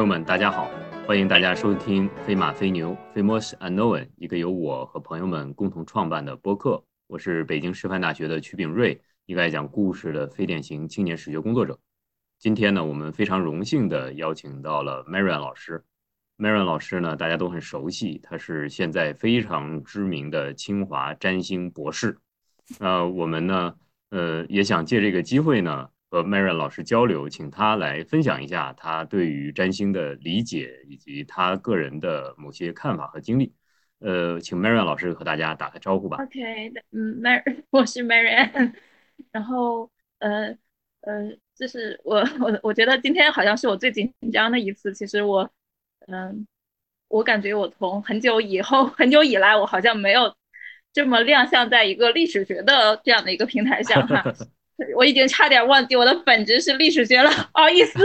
朋友们，大家好，欢迎大家收听《飞马飞牛》（Famous Unknown），一个由我和朋友们共同创办的播客。我是北京师范大学的曲炳瑞，一个爱讲故事的非典型青年史学工作者。今天呢，我们非常荣幸地邀请到了 Marian 老师。Marian 老师呢，大家都很熟悉，他是现在非常知名的清华占星博士。呃，我们呢，呃，也想借这个机会呢。和 Marian 老师交流，请他来分享一下他对于占星的理解以及他个人的某些看法和经历。呃，请 Marian 老师和大家打个招呼吧。OK，嗯，Mar，我是 Marian。然后，呃，呃，就是我，我，我觉得今天好像是我最紧张的一次。其实我，嗯，我感觉我从很久以后，很久以来，我好像没有这么亮相在一个历史学的这样的一个平台上哈。我已经差点忘记我的本职是历史学了，不好意思。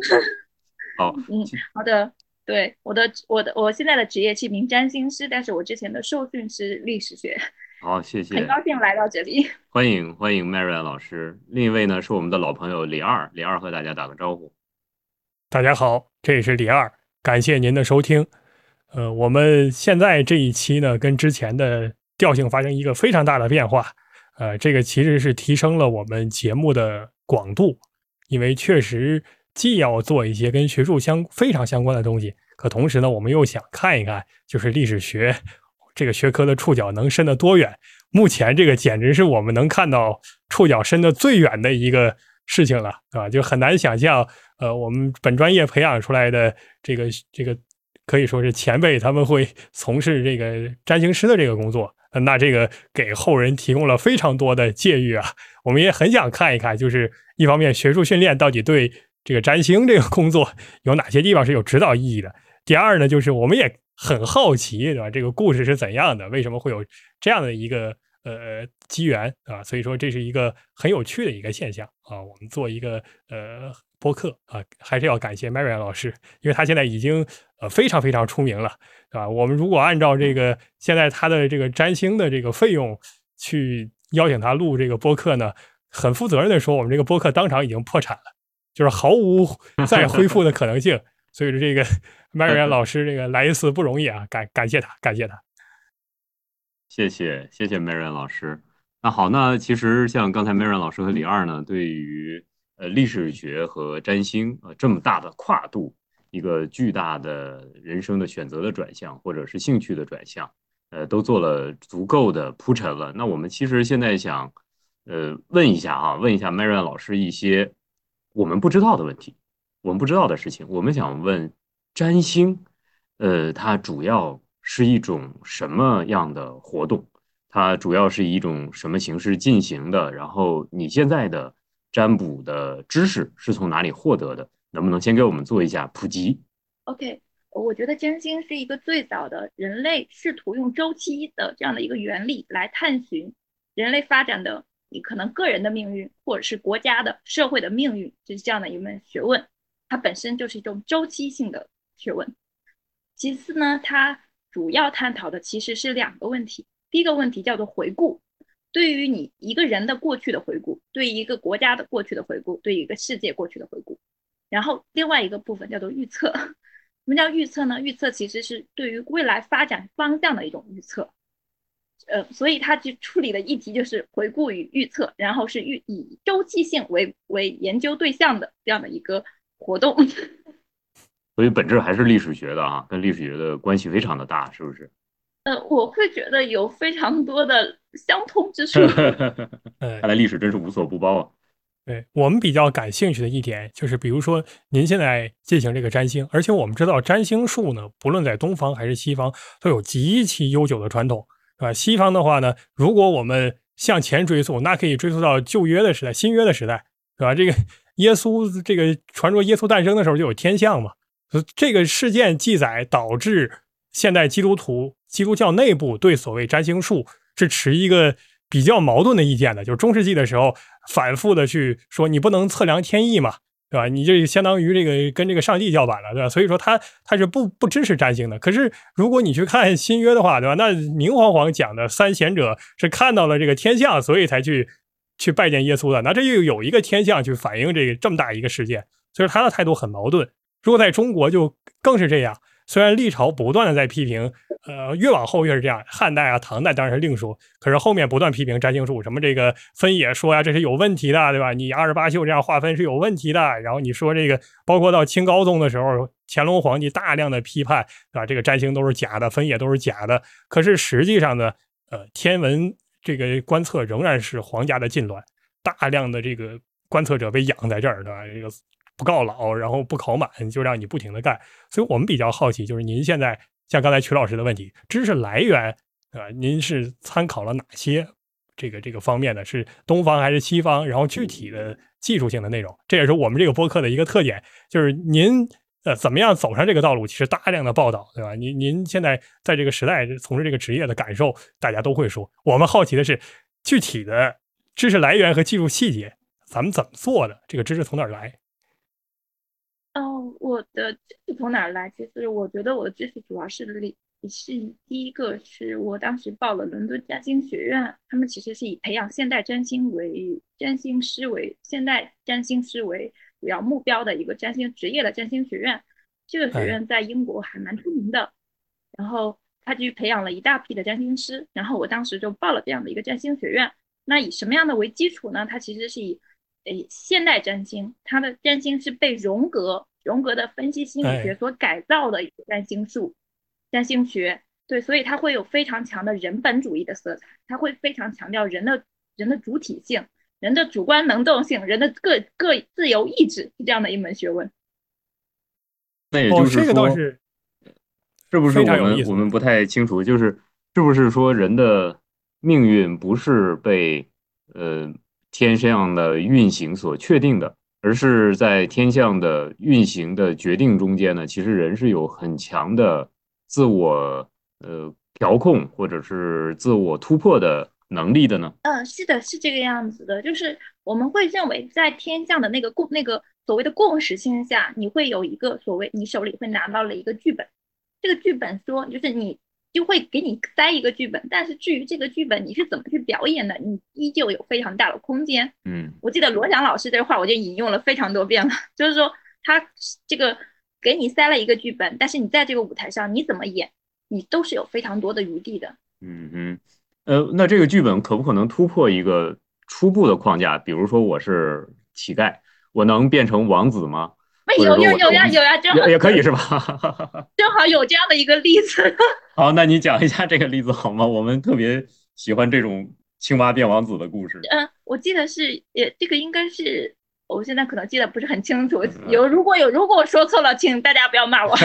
好，嗯，好的，对，我的我的我现在的职业是一名占星师，但是我之前的受训是历史学。好，谢谢。很高兴来到这里。欢迎欢迎 Marian 老师。另一位呢是我们的老朋友李二，李二和大家打个招呼。大家好，这里是李二，感谢您的收听。呃，我们现在这一期呢，跟之前的调性发生一个非常大的变化。呃，这个其实是提升了我们节目的广度，因为确实既要做一些跟学术相非常相关的东西，可同时呢，我们又想看一看，就是历史学这个学科的触角能伸得多远。目前这个简直是我们能看到触角伸得最远的一个事情了，对吧？就很难想象，呃，我们本专业培养出来的这个这个可以说是前辈，他们会从事这个占星师的这个工作。那这个给后人提供了非常多的借喻啊，我们也很想看一看，就是一方面学术训练到底对这个占星这个工作有哪些地方是有指导意义的。第二呢，就是我们也很好奇，对吧？这个故事是怎样的？为什么会有这样的一个呃机缘啊？所以说这是一个很有趣的一个现象啊。我们做一个呃播客啊，还是要感谢 Mary 老师，因为他现在已经呃非常非常出名了。对吧，我们如果按照这个现在他的这个占星的这个费用去邀请他录这个播客呢，很负责任的说，我们这个播客当场已经破产了，就是毫无 再恢复的可能性。所以说，这个 Marian 老师这个来一次不容易啊，感感谢他，感谢他。谢谢谢谢 Marian 老师。那好，那其实像刚才 Marian 老师和李二呢，对于呃历史学和占星呃这么大的跨度。一个巨大的人生的选择的转向，或者是兴趣的转向，呃，都做了足够的铺陈了。那我们其实现在想，呃，问一下啊，问一下 Marian 老师一些我们不知道的问题，我们不知道的事情。我们想问占星，呃，它主要是一种什么样的活动？它主要是以一种什么形式进行的？然后你现在的占卜的知识是从哪里获得的？能不能先给我们做一下普及？OK，我觉得占星是一个最早的人类试图用周期的这样的一个原理来探寻人类发展的，你可能个人的命运，或者是国家的社会的命运，就是这样的一门学问。它本身就是一种周期性的学问。其次呢，它主要探讨的其实是两个问题。第一个问题叫做回顾，对于你一个人的过去的回顾，对于一个国家的过去的回顾，对于一个世界过去的回顾。然后另外一个部分叫做预测，什么叫预测呢？预测其实是对于未来发展方向的一种预测，呃，所以他去处理的议题就是回顾与预测，然后是预以周期性为为研究对象的这样的一个活动。所以本质还是历史学的啊，跟历史学的关系非常的大，是不是？呃，我会觉得有非常多的相通之处。看来历史真是无所不包啊。对我们比较感兴趣的一点就是，比如说您现在进行这个占星，而且我们知道占星术呢，不论在东方还是西方，都有极其悠久的传统，是吧？西方的话呢，如果我们向前追溯，那可以追溯到旧约的时代、新约的时代，是吧？这个 耶稣，这个传说耶稣诞生的时候就有天象嘛，这个事件记载导致现代基督徒、基督教内部对所谓占星术是持一个。比较矛盾的意见的，就是中世纪的时候反复的去说你不能测量天意嘛，对吧？你这相当于这个跟这个上帝叫板了，对吧？所以说他他是不不支持占星的。可是如果你去看新约的话，对吧？那明晃晃讲的三贤者是看到了这个天象，所以才去去拜见耶稣的。那这又有一个天象去反映这个这么大一个事件，所以他的态度很矛盾。如果在中国就更是这样。虽然历朝不断的在批评，呃，越往后越是这样。汉代啊、唐代当然是另说，可是后面不断批评占星术，什么这个分野说呀，这是有问题的，对吧？你二十八宿这样划分是有问题的。然后你说这个，包括到清高宗的时候，乾隆皇帝大量的批判，对吧？这个占星都是假的，分野都是假的。可是实际上呢，呃，天文这个观测仍然是皇家的禁乱，大量的这个观测者被养在这儿，对吧？这个。不告老，然后不考满，就让你不停的干。所以我们比较好奇，就是您现在像刚才曲老师的问题，知识来源，啊，您是参考了哪些这个这个方面的？是东方还是西方？然后具体的技术性的内容，这也是我们这个播客的一个特点，就是您呃怎么样走上这个道路，其实大量的报道，对吧？您您现在在这个时代从事这个职业的感受，大家都会说。我们好奇的是具体的知识来源和技术细节，咱们怎么做的？这个知识从哪儿来？哦，我的知识从哪儿来？其实我觉得我的知识主要是理是第一个是我当时报了伦敦占星学院，他们其实是以培养现代占星为占星师为现代占星师为主要目标的一个占星职业的占星学院。这个学院在英国还蛮出名的，然后他就培养了一大批的占星师，然后我当时就报了这样的一个占星学院。那以什么样的为基础呢？它其实是以诶，现代占星，它的占星是被荣格荣格的分析心理学所改造的占星术、占星学。对，所以它会有非常强的人本主义的色彩，它会非常强调人的人的主体性、人的主观能动性、人的个个自由意志是这样的一门学问。那也就是说，是不是我们我们不太清楚？就是是不是说人的命运不是被呃？天象的运行所确定的，而是在天象的运行的决定中间呢，其实人是有很强的自我呃调控或者是自我突破的能力的呢。嗯，是的，是这个样子的，就是我们会认为在天象的那个共那个所谓的共识性下，你会有一个所谓你手里会拿到了一个剧本，这个剧本说就是你。就会给你塞一个剧本，但是至于这个剧本你是怎么去表演的，你依旧有非常大的空间。嗯，我记得罗翔老师这话我就引用了非常多遍了，就是说他这个给你塞了一个剧本，但是你在这个舞台上你怎么演，你都是有非常多的余地的。嗯嗯，呃，那这个剧本可不可能突破一个初步的框架？比如说我是乞丐，我能变成王子吗？有有有呀有呀，正好也可以是吧？正好有这样的一个例子。好，那你讲一下这个例子好吗？我们特别喜欢这种青蛙变王子的故事。嗯，我记得是，也这个应该是，我现在可能记得不是很清楚。有如果有如果我说错了，请大家不要骂我。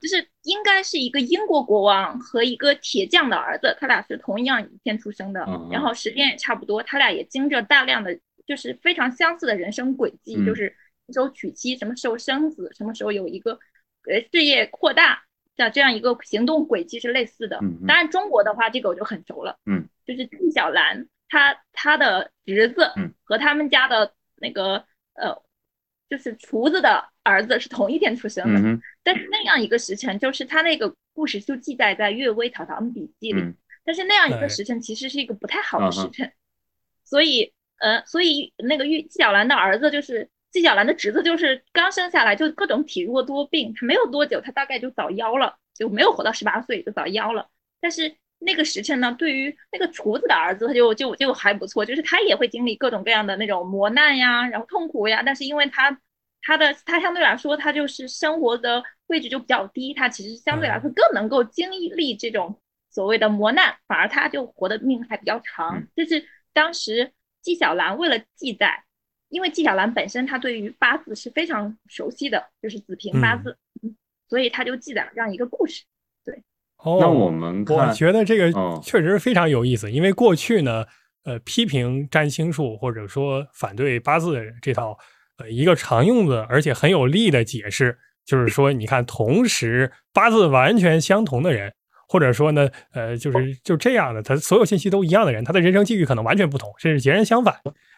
就是应该是一个英国国王和一个铁匠的儿子，他俩是同样一天出生的，然后时间也差不多，他俩也经着大量的就是非常相似的人生轨迹，就是。时候娶妻，什么时候生子，什么时候有一个呃事业扩大像这样一个行动轨迹是类似的。当然中国的话，这个我就很熟了。嗯，就是纪晓岚，他他的侄子和他们家的那个呃，就是厨子的儿子是同一天出生的。但是那样一个时辰，就是他那个故事就记载在《岳微草堂笔记》里。但是那样一个时辰其实是一个不太好的时辰，所以呃，所以那个玉纪晓岚的儿子就是。纪晓岚的侄子就是刚生下来就各种体弱多病，他没有多久，他大概就早夭了，就没有活到十八岁就早夭了。但是那个时辰呢，对于那个厨子的儿子，他就就就还不错，就是他也会经历各种各样的那种磨难呀，然后痛苦呀。但是因为他他的他相对来说，他就是生活的位置就比较低，他其实相对来说更能够经历这种所谓的磨难，反而他就活的命还比较长。就是当时纪晓岚为了记载。因为纪晓岚本身他对于八字是非常熟悉的，就是子平八字，所以他就记载了这样一个故事。对，哦，那我们我觉得这个确实非常有意思。因为过去呢，呃，批评占星术或者说反对八字这套，呃，一个常用的而且很有力的解释，就是说，你看，同时八字完全相同的人，或者说呢，呃，就是就这样的，他所有信息都一样的人，他的人生际遇可能完全不同，甚至截然相反。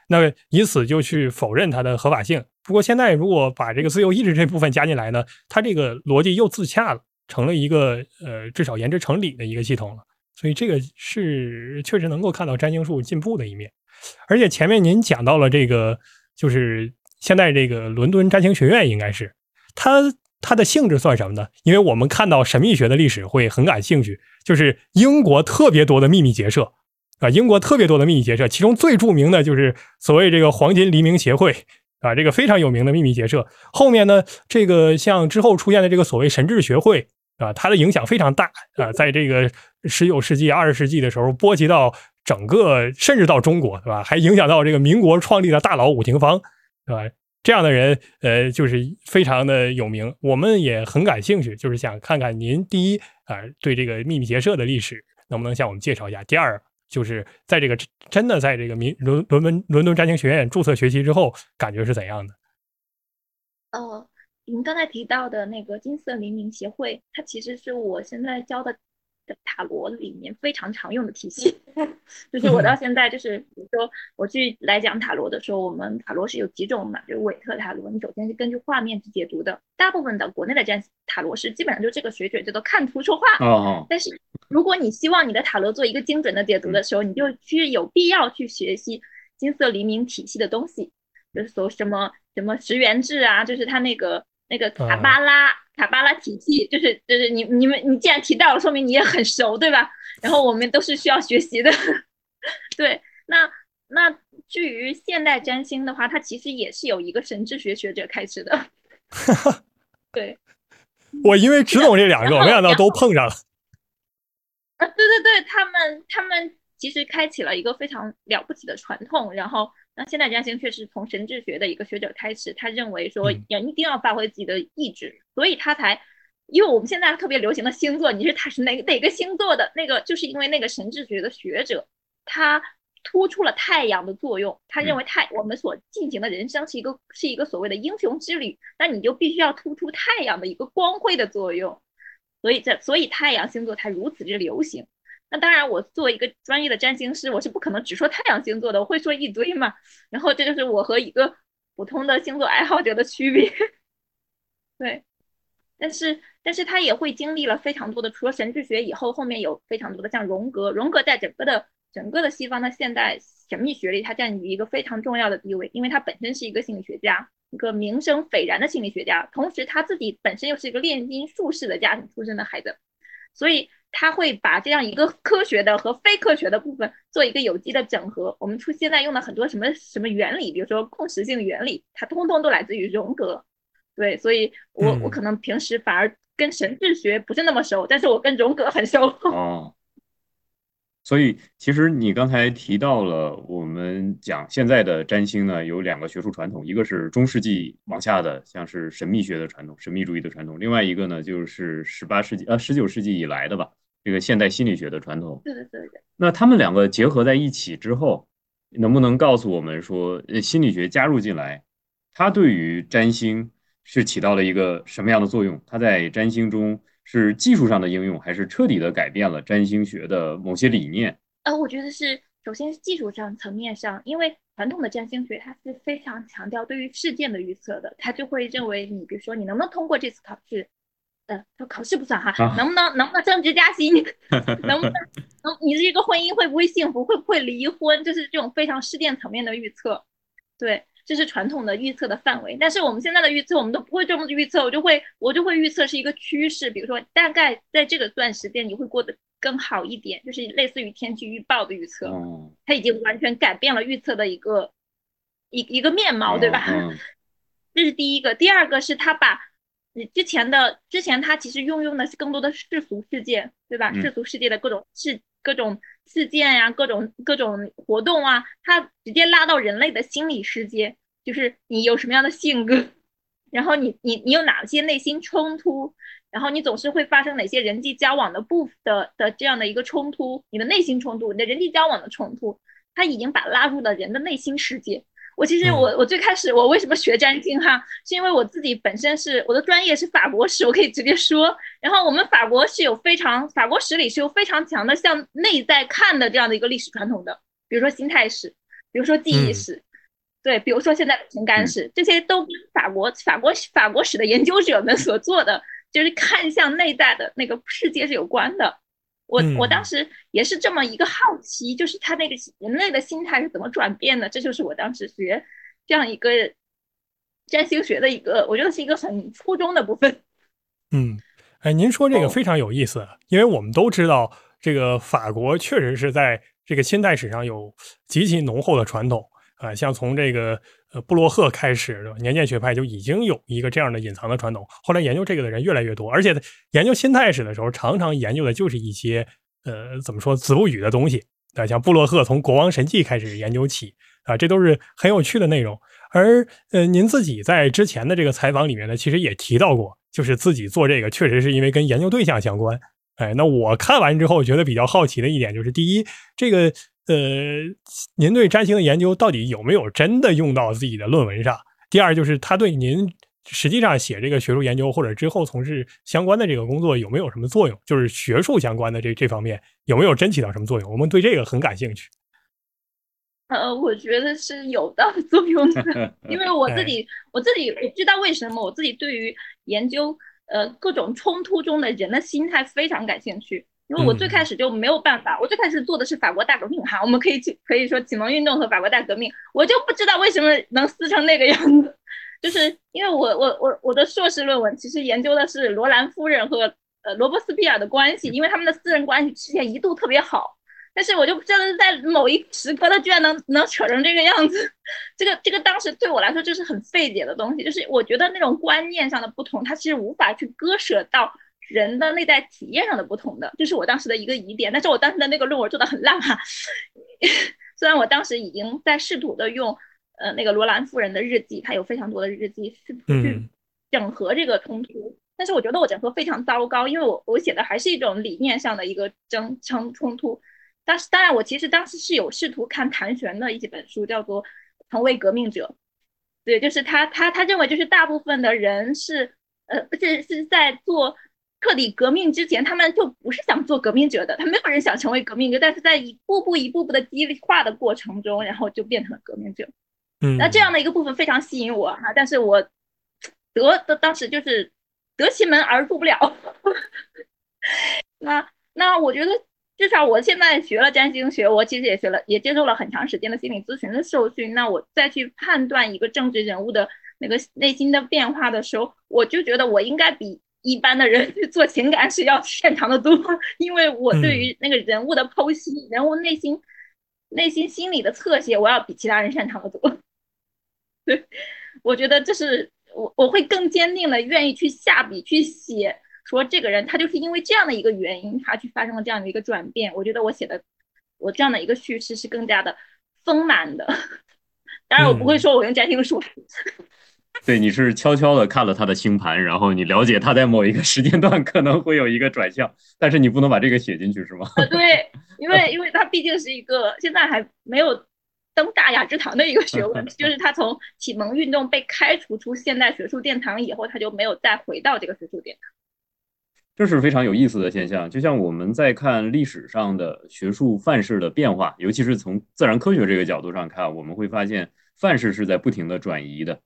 那以此就去否认它的合法性。不过现在如果把这个自由意志这部分加进来呢，它这个逻辑又自洽了，成了一个呃至少言之成理的一个系统了。所以这个是确实能够看到占星术进步的一面。而且前面您讲到了这个，就是现在这个伦敦占星学院应该是它它的性质算什么呢？因为我们看到神秘学的历史会很感兴趣，就是英国特别多的秘密结社啊，英国特别多的秘密结社，其中最著名的就是所谓这个黄金黎明协会啊，这个非常有名的秘密结社。后面呢，这个像之后出现的这个所谓神智学会啊，它的影响非常大啊，在这个十九世纪、二十世纪的时候，波及到。整个甚至到中国，对吧？还影响到这个民国创立的大佬伍廷芳，对吧？这样的人，呃，就是非常的有名。我们也很感兴趣，就是想看看您第一啊，对这个秘密结社的历史能不能向我们介绍一下？第二，就是在这个真的在这个民伦伦敦伦敦占星学院注册学习之后，感觉是怎样的？哦，您刚才提到的那个金色黎明协会，它其实是我现在教的。塔罗里面非常常用的体系，就是我到现在就是，比如说我去来讲塔罗的时候，我们塔罗是有几种嘛，就是韦特塔罗，你首先是根据画面去解读的。大部分的国内的占塔罗师基本上就这个水准，叫做看图说话。哦。但是如果你希望你的塔罗做一个精准的解读的时候，你就去有必要去学习金色黎明体系的东西，就是说什么什么十元制啊，就是它那个那个卡巴拉。卡巴拉体系就是就是你你们你既然提到了，说明你也很熟，对吧？然后我们都是需要学习的。对，那那至于现代占星的话，它其实也是有一个神智学学者开始的。对，我因为只懂这两个，没想到都碰上了。啊，对对对，他们他们其实开启了一个非常了不起的传统，然后。那现代占星确实从神智学的一个学者开始，他认为说要一定要发挥自己的意志，所以他才，因为我们现在特别流行的星座，你是他是哪哪个星座的那个，就是因为那个神智学的学者，他突出了太阳的作用，他认为太我们所进行的人生是一个是一个所谓的英雄之旅，那你就必须要突出太阳的一个光辉的作用，所以这所以太阳星座才如此之流行。那当然，我作为一个专业的占星师，我是不可能只说太阳星座的，我会说一堆嘛。然后这就是我和一个普通的星座爱好者的区别。对，但是但是他也会经历了非常多的，除了神智学以后，后面有非常多的像荣格，荣格在整个的整个的西方的现代神秘学里，他占据一个非常重要的地位，因为他本身是一个心理学家，一个名声斐然的心理学家，同时他自己本身又是一个炼金术士的家庭出身的孩子，所以。他会把这样一个科学的和非科学的部分做一个有机的整合。我们出现在用的很多什么什么原理，比如说共识性原理，它通通都来自于荣格。对，所以我我可能平时反而跟神智学不是那么熟，但是我跟荣格很熟。哦。所以其实你刚才提到了，我们讲现在的占星呢，有两个学术传统，一个是中世纪往下的，像是神秘学的传统、神秘主义的传统；另外一个呢，就是十八世纪呃十九世纪以来的吧。这个现代心理学的传统，对对对对。那他们两个结合在一起之后，能不能告诉我们说，呃，心理学加入进来，它对于占星是起到了一个什么样的作用？它在占星中是技术上的应用，还是彻底的改变了占星学的某些理念？呃，我觉得是，首先是技术上层面上，因为传统的占星学它是非常强调对于事件的预测的，它就会认为你，比如说你能不能通过这次考试。呃，说考试不算哈，能不能能不能升职加薪，能不能能你这个婚姻会不会幸福，会不会离婚，就是这种非常事件层面的预测，对，这是传统的预测的范围。但是我们现在的预测，我们都不会这么预测，我就会我就会预测是一个趋势，比如说大概在这个段时间你会过得更好一点，就是类似于天气预报的预测，它已经完全改变了预测的一个一一个面貌，对吧？这是第一个，第二个是他把。你之前的之前，他其实运用的是更多的世俗世界，对吧？世俗世界的各种事、各种事件呀，各种各种活动啊，它直接拉到人类的心理世界，就是你有什么样的性格，然后你你你有哪些内心冲突，然后你总是会发生哪些人际交往的不的的这样的一个冲突，你的内心冲突，你的人际交往的冲突，它已经把拉入了人的内心世界。我其实我我最开始我为什么学占星哈，是因为我自己本身是我的专业是法国史，我可以直接说。然后我们法国是有非常法国史里是有非常强的向内在看的这样的一个历史传统的，比如说心态史，比如说记忆史，对，比如说现在的情感史，这些都跟法国法国法国史的研究者们所做的就是看向内在的那个世界是有关的。我我当时也是这么一个好奇，就是他那个人类的心态是怎么转变的？这就是我当时学这样一个占星学的一个，我觉得是一个很初中的部分。嗯，哎，您说这个非常有意思，因为我们都知道，这个法国确实是在这个现代史上有极其浓厚的传统啊，像从这个呃布洛赫开始，年鉴学派就已经有一个这样的隐藏的传统。后来研究这个的人越来越多，而且研究现代史的时候，常常研究的就是一些呃怎么说子不语的东西啊，像布洛赫从国王神迹开始研究起啊，这都是很有趣的内容。而呃，您自己在之前的这个采访里面呢，其实也提到过，就是自己做这个确实是因为跟研究对象相关。哎，那我看完之后觉得比较好奇的一点就是，第一，这个呃，您对占星的研究到底有没有真的用到自己的论文上？第二，就是他对您实际上写这个学术研究或者之后从事相关的这个工作有没有什么作用？就是学术相关的这这方面有没有真起到什么作用？我们对这个很感兴趣。呃，我觉得是有的 作用的，因为我自己，我自己我知道为什么，我自己对于研究呃各种冲突中的人的心态非常感兴趣。因为我最开始就没有办法，我最开始做的是法国大革命哈，我们可以去可以说启蒙运动和法国大革命，我就不知道为什么能撕成那个样子，就是因为我我我我的硕士论文其实研究的是罗兰夫人和呃罗伯斯庇尔的关系，因为他们的私人关系之前一度特别好。但是我就不知道在某一时刻，他居然能能扯成这个样子，这个这个当时对我来说就是很费解的东西，就是我觉得那种观念上的不同，它其实无法去割舍到人的内在体验上的不同的，这是我当时的一个疑点。但是我当时的那个论文做的很烂哈，虽然我当时已经在试图的用呃那个罗兰夫人的日记，她有非常多的日记，试图去整合这个冲突，但是我觉得我整合非常糟糕，因为我我写的还是一种理念上的一个争争冲突。但是，当然，我其实当时是有试图看谭旋的一几本书，叫做《成为革命者》。对，就是他，他，他认为就是大部分的人是，呃，是是在做彻底革命之前，他们就不是想做革命者的，他没有人想成为革命者，但是在一步步、一步步的激化的过程中，然后就变成了革命者。嗯，那这样的一个部分非常吸引我哈，但是我得的当时就是得其门而入不了。那那我觉得。至少我现在学了占星学，我其实也学了，也接受了很长时间的心理咨询的受训。那我再去判断一个政治人物的那个内心的变化的时候，我就觉得我应该比一般的人去做情感是要擅长的多，因为我对于那个人物的剖析、人物内心内心心理的侧写，我要比其他人擅长的多。对，我觉得这是我我会更坚定的愿意去下笔去写。说这个人他就是因为这样的一个原因，他去发生了这样的一个转变。我觉得我写的我这样的一个叙事是更加的丰满的。当然，我不会说我用占星术。对，你是悄悄的看了他的星盘，然后你了解他在某一个时间段可能会有一个转向，但是你不能把这个写进去，是吗？对，因为 因为他毕竟是一个现在还没有登大雅之堂的一个学问，就是他从启蒙运动被开除出现代学术殿堂以后，他就没有再回到这个学术殿堂。这是非常有意思的现象，就像我们在看历史上的学术范式的变化，尤其是从自然科学这个角度上看，我们会发现范式是在不停的转移的。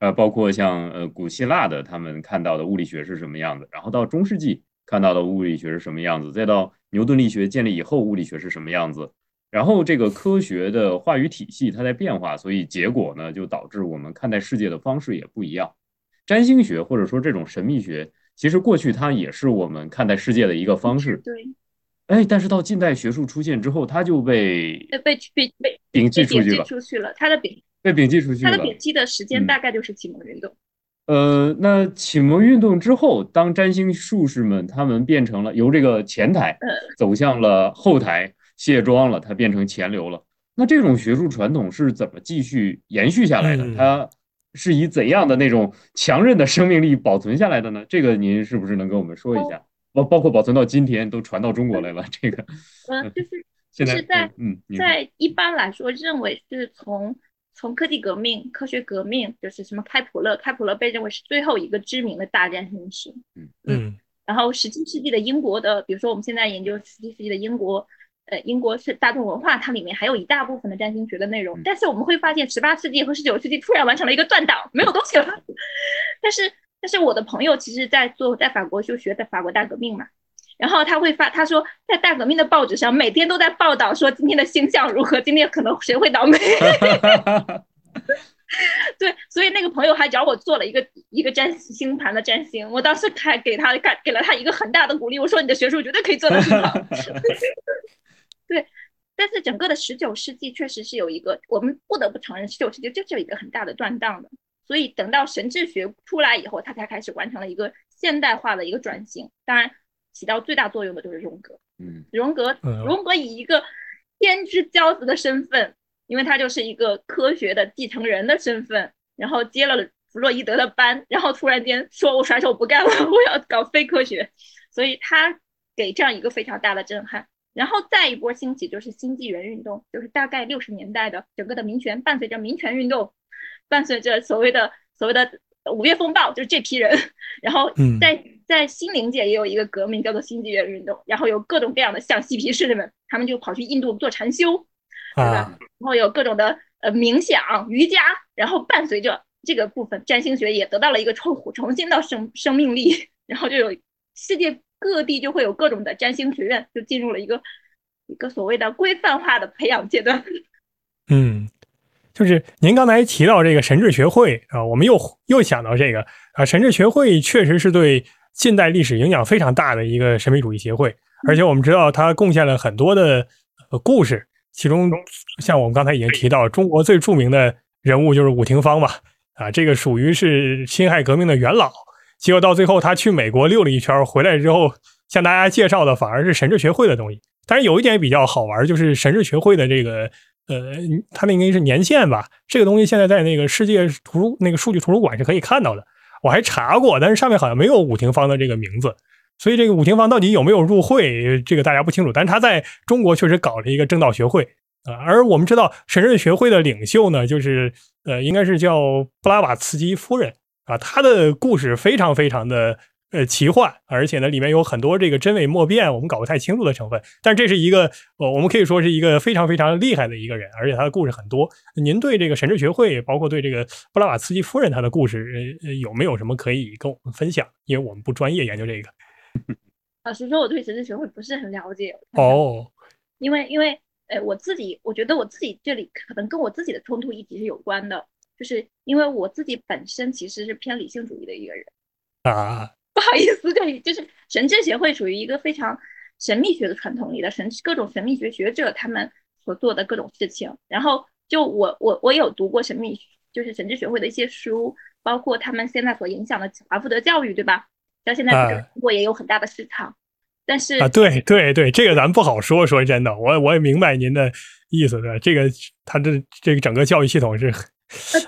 呃，包括像呃古希腊的他们看到的物理学是什么样子，然后到中世纪看到的物理学是什么样子，再到牛顿力学建立以后物理学是什么样子，然后这个科学的话语体系它在变化，所以结果呢就导致我们看待世界的方式也不一样。占星学或者说这种神秘学。其实过去它也是我们看待世界的一个方式，对，哎，但是到近代学术出现之后，它就被被被被摒弃出去了，出去了。它的摒被摒弃出去了。它的摒弃的时间大概就是启蒙运动。呃，那启蒙运动之后，当占星术士们他们变成了由这个前台走向了后台卸妆了，它变成前流了。那这种学术传统是怎么继续延续下来的？它？是以怎样的那种强韧的生命力保存下来的呢？这个您是不是能跟我们说一下？包包括保存到今天都传到中国来了。这个，嗯，就是现在在嗯，在一般来说认为是从从科技革命、科学革命，就是什么开普勒，开普勒被认为是最后一个知名的大占星师。嗯嗯，然后十七世纪的英国的，比如说我们现在研究十七世纪的英国。呃，英国是大众文化，它里面还有一大部分的占星学的内容。但是我们会发现，十八世纪和十九世纪突然完成了一个断档，没有东西了。但是，但是我的朋友其实在做在法国就学的法国大革命嘛，然后他会发，他说在大革命的报纸上每天都在报道说今天的星象如何，今天可能谁会倒霉。对，所以那个朋友还找我做了一个一个占星盘的占星，我当时还给他给给了他一个很大的鼓励，我说你的学术绝对可以做得很好。对，但是整个的十九世纪确实是有一个，我们不得不承认，十九世纪就是有一个很大的断档的。所以等到神智学出来以后，他才开始完成了一个现代化的一个转型。当然，起到最大作用的就是荣格。嗯，荣格，荣格以一个天之骄子的身份。因为他就是一个科学的继承人的身份，然后接了弗洛伊德的班，然后突然间说：“我甩手不干了，我要搞非科学。”所以他给这样一个非常大的震撼。然后再一波兴起就是新纪元运动，就是大概六十年代的整个的民权，伴随着民权运动，伴随着所谓的所谓的五月风暴，就是这批人。然后在在心灵界也有一个革命，叫做新纪元运动。然后有各种各样的像嬉皮士们，他们就跑去印度做禅修。对吧？然后有各种的呃冥想、瑜伽，然后伴随着这个部分，占星学也得到了一个重重新的生生命力，然后就有世界各地就会有各种的占星学院，就进入了一个一个所谓的规范化的培养阶段。嗯，就是您刚才提到这个神智学会啊，我们又又想到这个啊，神智学会确实是对近代历史影响非常大的一个神秘主义协会，而且我们知道它贡献了很多的呃故事。其中，像我们刚才已经提到，中国最著名的人物就是伍廷芳吧？啊，这个属于是辛亥革命的元老。结果到最后，他去美国溜了一圈，回来之后向大家介绍的反而是神智学会的东西。但是有一点比较好玩，就是神智学会的这个呃，它那应该是年限吧？这个东西现在在那个世界图那个数据图书馆是可以看到的。我还查过，但是上面好像没有武廷芳的这个名字。所以这个武廷芳到底有没有入会，这个大家不清楚。但是他在中国确实搞了一个正道学会啊。而我们知道神智学会的领袖呢，就是呃，应该是叫布拉瓦茨基夫人啊。她的故事非常非常的呃奇幻，而且呢，里面有很多这个真伪莫辨，我们搞不太清楚的成分。但这是一个呃，我们可以说是一个非常非常厉害的一个人，而且他的故事很多。您对这个神智学会，包括对这个布拉瓦茨基夫人她的故事，呃，有没有什么可以跟我们分享？因为我们不专业研究这个。老实说，我对神智学会不是很了解哦，因为因为呃，我自己我觉得我自己这里可能跟我自己的冲突一直是有关的，就是因为我自己本身其实是偏理性主义的一个人啊，不好意思，这里就是神智协会属于一个非常神秘学的传统里的神各种神秘学学者他们所做的各种事情，然后就我我我有读过神秘就是神智学会的一些书，包括他们现在所影响的华福德教育，对吧？到现在，中国也有很大的市场，但是啊，对对对，这个咱不好说。说真的，我我也明白您的意思的。这个他这这个整个教育系统是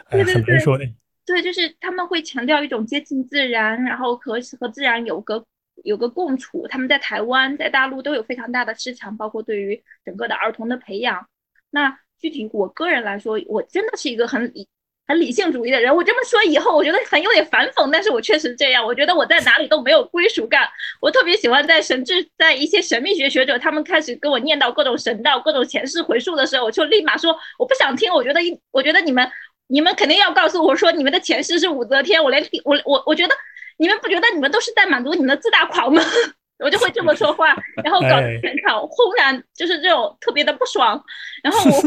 很难说的。对，就是他们会强调一种接近自然，然后和和自然有个有个共处。他们在台湾、在大陆都有非常大的市场，包括对于整个的儿童的培养。那具体我个人来说，我真的是一个很理。很理性主义的人，我这么说以后，我觉得很有点反讽，但是我确实这样。我觉得我在哪里都没有归属感。我特别喜欢在神智，在一些神秘学学者他们开始跟我念叨各种神道、各种前世回溯的时候，我就立马说我不想听。我觉得一，我觉得你们，你们肯定要告诉我说你们的前世是武则天。我连我我我觉得你们不觉得你们都是在满足你们的自大狂吗？我就会这么说话，然后搞得全场轰然就是这种特别的不爽。然后我。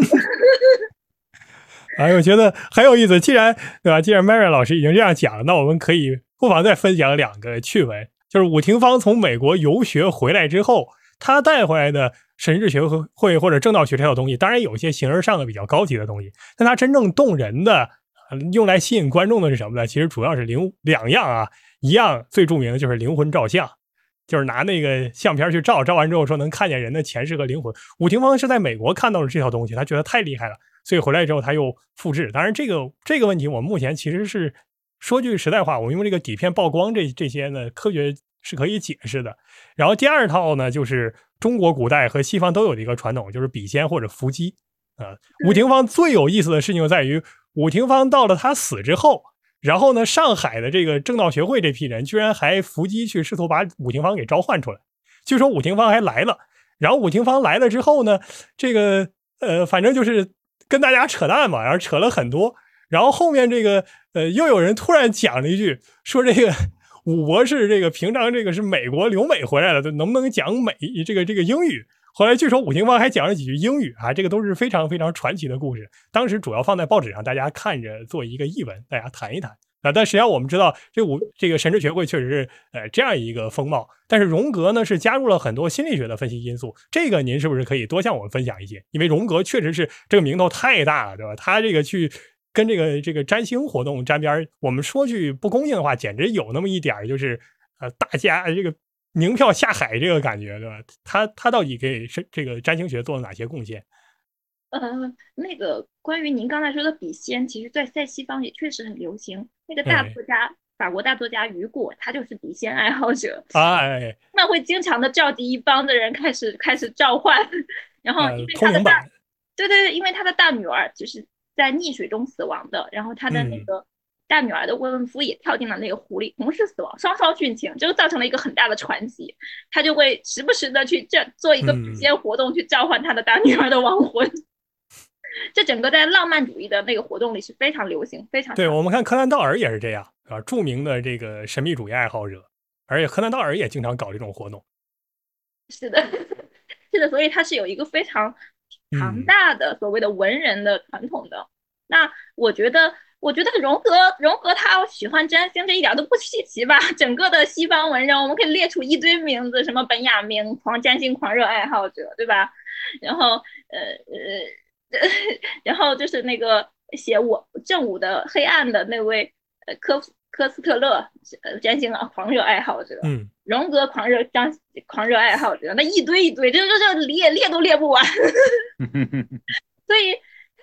哎，我觉得很有意思。既然对吧？既然 Mary 老师已经这样讲了，那我们可以不妨再分享两个趣闻。就是武廷芳从美国游学回来之后，他带回来的神智学会或者正道学这套东西，当然有一些形而上的比较高级的东西，但他真正动人的、用来吸引观众的是什么呢？其实主要是灵两样啊，一样最著名的就是灵魂照相，就是拿那个相片去照，照完之后说能看见人的前世和灵魂。武廷芳是在美国看到了这套东西，他觉得太厉害了。所以回来之后，他又复制。当然，这个这个问题，我们目前其实是说句实在话，我们用这个底片曝光这这些呢，科学是可以解释的。然后第二套呢，就是中国古代和西方都有的一个传统，就是笔仙或者伏击。啊，武廷芳最有意思的事情就在于，武廷芳到了他死之后，然后呢，上海的这个正道学会这批人居然还伏击去试图把武廷芳给召唤出来。据说武廷芳还来了，然后武廷芳来了之后呢，这个呃，反正就是。跟大家扯淡嘛，然后扯了很多，然后后面这个呃，又有人突然讲了一句，说这个武博士这个平常这个是美国留美回来的，能不能讲美这个这个英语？后来据说武行方还讲了几句英语啊，这个都是非常非常传奇的故事。当时主要放在报纸上，大家看着做一个译文，大家谈一谈啊。但实际上我们知道，这五这个神智学会确实是呃这样一个风貌。但是荣格呢是加入了很多心理学的分析因素，这个您是不是可以多向我们分享一些？因为荣格确实是这个名头太大了，对吧？他这个去。跟这个这个占星活动沾边儿我们说句不恭敬的话，简直有那么一点儿就是呃，大家这个宁票下海这个感觉，对吧？他他到底给是这个占星学做了哪些贡献？呃，那个关于您刚才说的笔仙，其实在在西方也确实很流行。那个大作家，法国大作家雨果，他就是笔仙爱好者，哎，那会经常的召集一帮的人开始开始召唤，然后因为他的大，对对对，因为他的大女儿就是。在溺水中死亡的，然后他的那个大女儿的未婚夫也跳进了那个湖里，同时死亡，双双殉情，这个造成了一个很大的传奇。他就会时不时的去这做一个笔仙活动，去召唤他的大女儿的亡魂。这整个在浪漫主义的那个活动里是非常流行，非常对。我们看柯南道尔也是这样啊，著名的这个神秘主义爱好者，而且柯南道尔也经常搞这种活动。是的，是的，所以他是有一个非常。庞大的所谓的文人的传统的，那我觉得，我觉得荣格荣格他喜欢占星这一点都不稀奇吧？整个的西方文人，我们可以列出一堆名字，什么本雅明狂占星狂热爱好者，对吧？然后呃呃，然后就是那个写我正午的黑暗的那位呃科科斯特勒，呃占星啊狂热爱好者，嗯。荣格狂热张狂热爱好者，那一堆一堆，这这这列列都列不完。所以，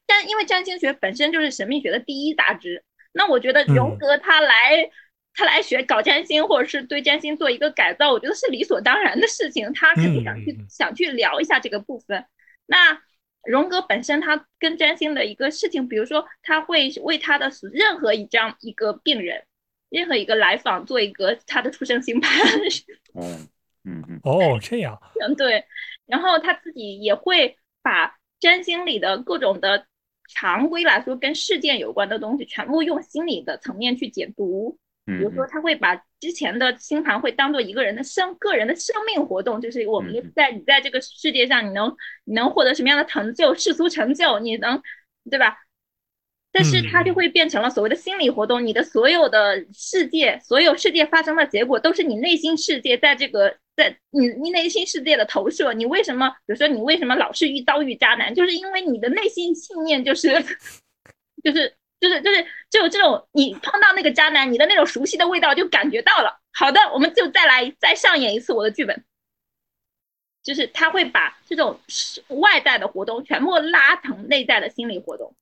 占因为占星学本身就是神秘学的第一大支，那我觉得荣格他来他来学搞占星，或者是对占星做一个改造，我觉得是理所当然的事情。他肯定想去想去聊一下这个部分。那荣格本身他跟占星的一个事情，比如说他会为他的任何一张一个病人。任何一个来访做一个他的出生星盘，哦，嗯嗯，哦，这样，嗯对，然后他自己也会把占星里的各种的常规来说跟事件有关的东西，全部用心理的层面去解读。比如说，他会把之前的星盘会当做一个人的生个人的生命活动，就是我们在你在这个世界上，你能你能获得什么样的成就，世俗成就，你能对吧？但是它就会变成了所谓的心理活动，你的所有的世界，所有世界发生的结果，都是你内心世界在这个在你你内心世界的投射。你为什么，比如说你为什么老是遇遭遇渣男，就是因为你的内心信念就是就是就是就是就有这种，你碰到那个渣男，你的那种熟悉的味道就感觉到了。好的，我们就再来再上演一次我的剧本，就是他会把这种外在的活动全部拉成内在的心理活动。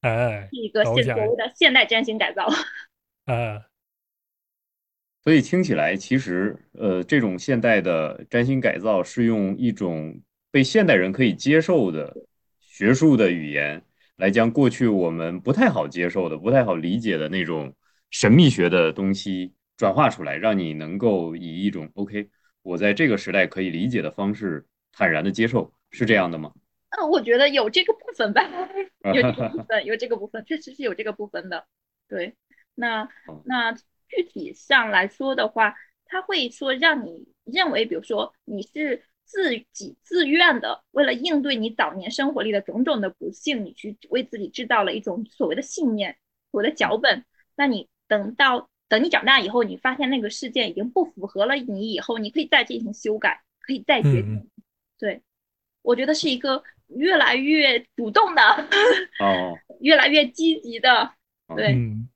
哎，一个现所谓的现代占星改造，啊，所以听起来其实，呃，这种现代的占星改造是用一种被现代人可以接受的学术的语言，来将过去我们不太好接受的、不太好理解的那种神秘学的东西转化出来，让你能够以一种 OK，我在这个时代可以理解的方式坦然的接受，是这样的吗？嗯，我觉得有这个部分吧，有这个部分，有这个部分，确实是有这个部分的。对，那 那具体上来说的话，他会说让你认为，比如说你是自己自愿的，为了应对你早年生活里的种种的不幸，你去为自己制造了一种所谓的信念，所谓的脚本。那你等到等你长大以后，你发现那个事件已经不符合了你以后，你可以再进行修改，可以再决定。对，我觉得是一个。越来越主动的哦，越来越积极的，对。嗯，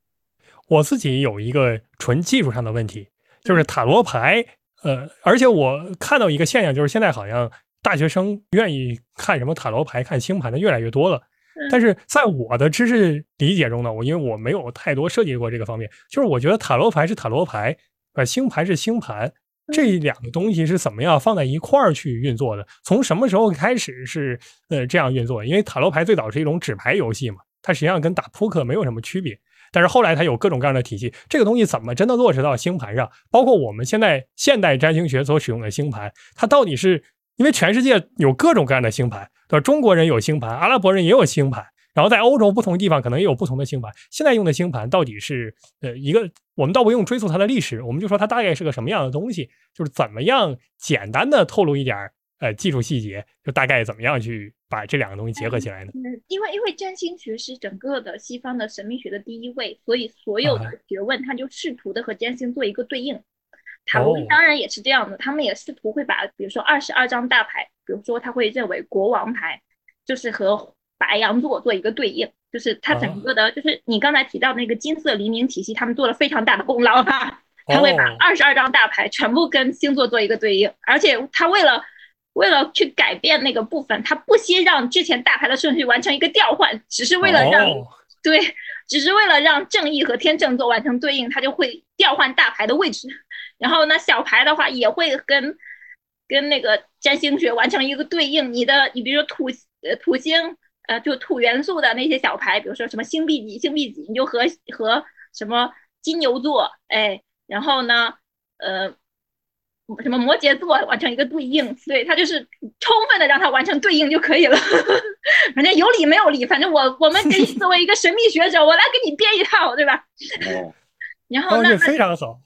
我自己有一个纯技术上的问题，就是塔罗牌，呃，而且我看到一个现象，就是现在好像大学生愿意看什么塔罗牌、看星盘的越来越多了。但是在我的知识理解中呢，我因为我没有太多涉及过这个方面，就是我觉得塔罗牌是塔罗牌，呃，星盘是星盘。这两个东西是怎么样放在一块儿去运作的？从什么时候开始是呃这样运作？因为塔罗牌最早是一种纸牌游戏嘛，它实际上跟打扑克没有什么区别。但是后来它有各种各样的体系，这个东西怎么真的落实到星盘上？包括我们现在现代占星学所使用的星盘，它到底是因为全世界有各种各样的星盘，对吧？中国人有星盘，阿拉伯人也有星盘。然后在欧洲不同地方可能也有不同的星盘，现在用的星盘到底是呃一个，我们倒不用追溯它的历史，我们就说它大概是个什么样的东西，就是怎么样简单的透露一点呃技术细节，就大概怎么样去把这两个东西结合起来呢？嗯，因为因为占星学是整个的西方的神秘学的第一位，所以所有的学问它就试图的和占星做一个对应。塔罗当然也是这样的，他们也试图会把，比如说二十二张大牌，比如说他会认为国王牌就是和白羊座做一个对应，就是它整个的，就是你刚才提到那个金色黎明体系，他们做了非常大的功劳哈。他会把二十二张大牌全部跟星座做一个对应，而且他为了为了去改变那个部分，他不惜让之前大牌的顺序完成一个调换，只是为了让 对，只是为了让正义和天秤座完成对应，他就会调换大牌的位置。然后呢，小牌的话也会跟跟那个占星学完成一个对应。你的，你比如说土呃土星呃就土元素的那些小牌，比如说什么星币几星币几，你就和和什么金牛座哎。然后呢，呃，什么摩羯座完成一个对应，对他就是充分的让他完成对应就可以了。反正有理没有理，反正我我们给你作为一个神秘学者，我来给你编一套，对吧？哦。然后那非常好，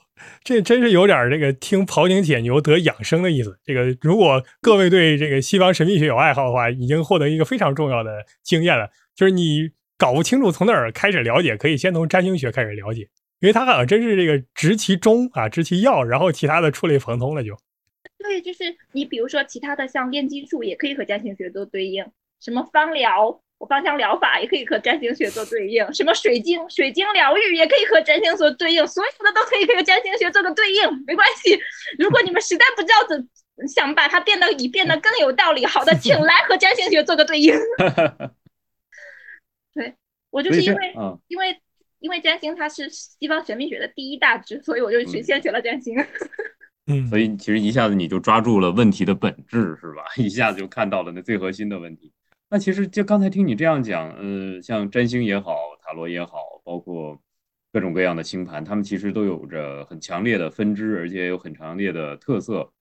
这真是有点这个听庖丁解牛得养生的意思。这个如果各位对这个西方神秘学有爱好的话，已经获得一个非常重要的经验了。就是你搞不清楚从哪儿开始了解，可以先从占星学开始了解。因为它好像真是这个执其中啊，执其要，然后其他的触类旁通了就。对，就是你比如说其他的像炼金术也可以和占星学做对应，什么芳疗，我芳香疗法也可以和占星学做对应，什么水晶水晶疗愈也可以和占星做对应，所有的都可以和占星学做个对应，没关系。如果你们实在不知道怎想把它变得以变得更有道理，好的，请来和占星学做个对应。对我就是因为因为。因为占星它是西方神秘学的第一大支，所以我就去先学了占星。嗯，所以其实一下子你就抓住了问题的本质，是吧？一下子就看到了那最核心的问题。那其实就刚才听你这样讲，呃，像占星也好，塔罗也好，包括各种各样的星盘，他们其实都有着很强烈的分支，而且有很强烈的特色。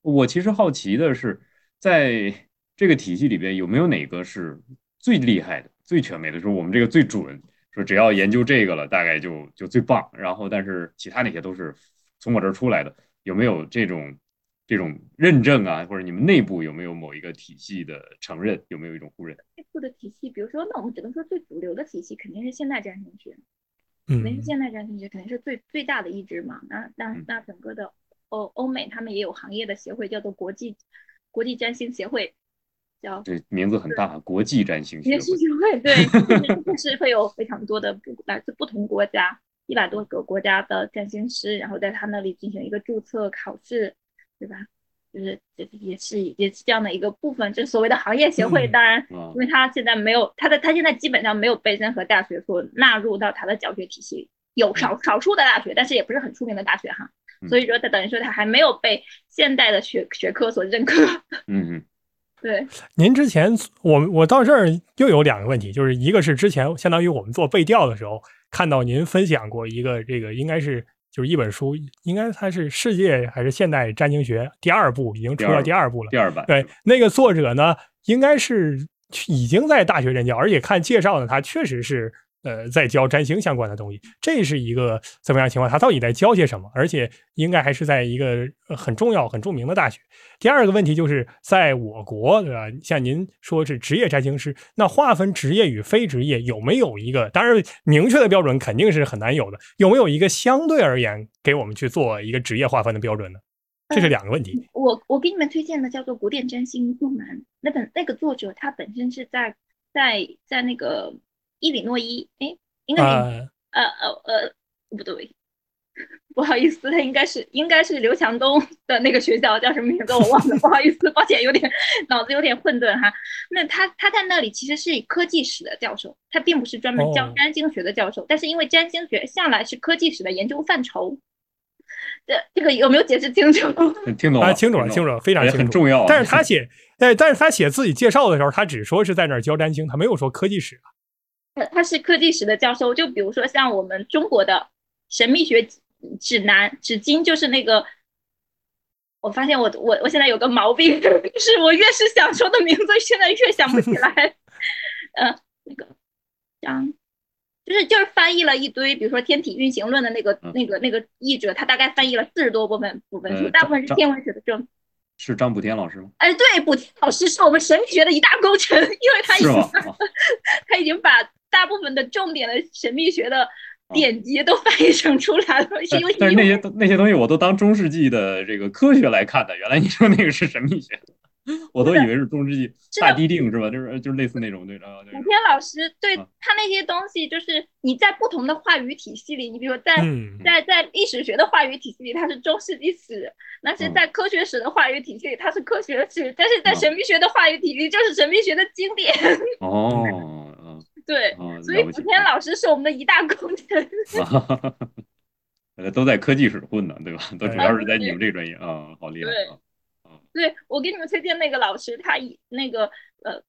我其实好奇的是，在这个体系里边有没有哪个是最厉害的、最全面的？说我们这个最准。说只要研究这个了，大概就就最棒。然后，但是其他那些都是从我这儿出来的，有没有这种这种认证啊？或者你们内部有没有某一个体系的承认？有没有一种互认？内部的体系，比如说，那我们只能说最主流的体系肯定是现代占星学，肯定是现代占星学，肯定是最最大的一支嘛。那那那整个的欧欧美他们也有行业的协会，叫做国际国际占星协会。叫这名字很大，国际占星协会，对，就是会有非常多的来自不同国家一百多个国家的占星师，然后在他那里进行一个注册考试，对吧？就是也也是也是这样的一个部分，就所谓的行业协会。当然，因为他现在没有他的，他现在基本上没有被任何大学所纳入到他的教学体系，有少少数的大学，但是也不是很出名的大学哈。所以说，他等于说他还没有被现代的学学科所认可。嗯嗯。对，您之前我我到这儿又有两个问题，就是一个是之前相当于我们做背调的时候看到您分享过一个这个应该是就是一本书，应该它是世界还是现代占星学第二部已经出到第二部了，第二版。对，那个作者呢应该是已经在大学任教，而且看介绍呢，他确实是。呃，在教占星相关的东西，这是一个怎么样情况？他到底在教些什么？而且应该还是在一个很重要、很著名的大学。第二个问题就是在我国，对吧？像您说是职业占星师，那划分职业与非职业有没有一个？当然，明确的标准肯定是很难有的。有没有一个相对而言给我们去做一个职业划分的标准呢？这是两个问题。我我给你们推荐的叫做《古典占星入门》那本，那个作者他本身是在在在那个。伊里诺伊，哎，应该呃呃呃，不对，不好意思，他应该是应该是刘强东的那个学校叫什么名字我忘了，不好意思，抱歉，有点脑子有点混沌哈。那他他在那里其实是科技史的教授，他并不是专门教占星学的教授，但是因为占星学向来是科技史的研究范畴，这这个有没有解释清楚？听懂了，清楚了，清楚了，非常清楚，很重要。但是 他写，但但是他写自己介绍的时候，他只说是在那儿教占星，他没有说科技史啊。他他是科技史的教授，就比如说像我们中国的神秘学指南纸巾，就是那个，我发现我我我现在有个毛病，就是我越是想说的名字，现在越想不起来。呃，那个张，就是就是翻译了一堆，比如说《天体运行论》的那个那个那个译者，他大概翻译了四十多部分部分书，大部分是天文学的证。是张补天老师吗？哎，对，补天老师是我们神秘学的一大功臣，因为他已经他已经把大部分的重点的神秘学的典籍都翻译成出来了。因为但是那些那些东西我都当中世纪的这个科学来看的，原来你说那个是神秘学。我都以为是中世纪大地定是吧？就是就是类似那种对的。古天老师对他那些东西，就是你在不同的话语体系里，你比如在在在历史学的话语体系里，它是中世纪史；那是在科学史的话语体系里，它是科学史；但是在神秘学的话语体系，就是神秘学的经典。哦，嗯，对，所以古天老师是我们的一大功臣。呃，都在科技史混呢，对吧？都主要是在你们这个专业啊，好厉害啊！对，我给你们推荐那个老师，他以那个呃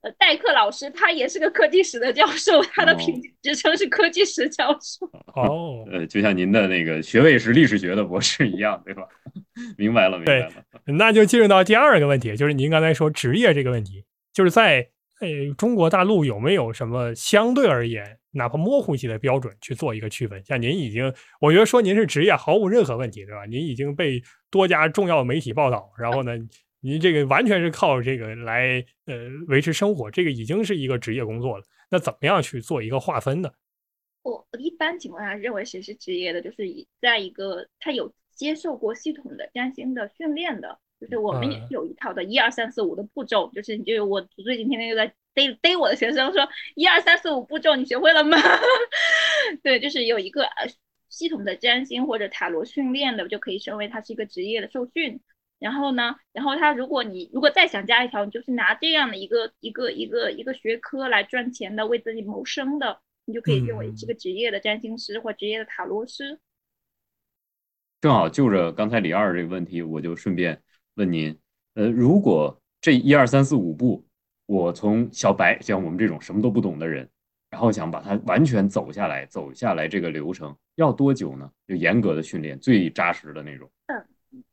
呃代课老师，他也是个科技史的教授，他的评职称是科技史教授。哦，呃，就像您的那个学位是历史学的博士一样，对吧？明白了，明白了。那就进入到第二个问题，就是您刚才说职业这个问题，就是在呃中国大陆有没有什么相对而言？哪怕模糊些的标准去做一个区分，像您已经，我觉得说您是职业毫无任何问题，对吧？您已经被多家重要媒体报道，然后呢，您这个完全是靠这个来呃维持生活，这个已经是一个职业工作了。那怎么样去做一个划分呢？我一般情况下认为谁是职业的，就是以在一个他有接受过系统的占星的训练的，就是我们也是有一套的一二三四五的步骤，就是你就我最近天天就在。逮逮我的学生说一二三四五步骤你学会了吗？对，就是有一个呃系统的占星或者塔罗训练的，就可以成为他是一个职业的受训。然后呢，然后他如果你如果再想加一条，你就是拿这样的一个一个一个一个学科来赚钱的，为自己谋生的，你就可以认为是个职业的占星师或职业的塔罗师。正好就着刚才李二这个问题，我就顺便问您，呃，如果这一二三四五步。我从小白，像我们这种什么都不懂的人，然后想把它完全走下来，走下来这个流程要多久呢？就严格的训练，最扎实的那种。嗯，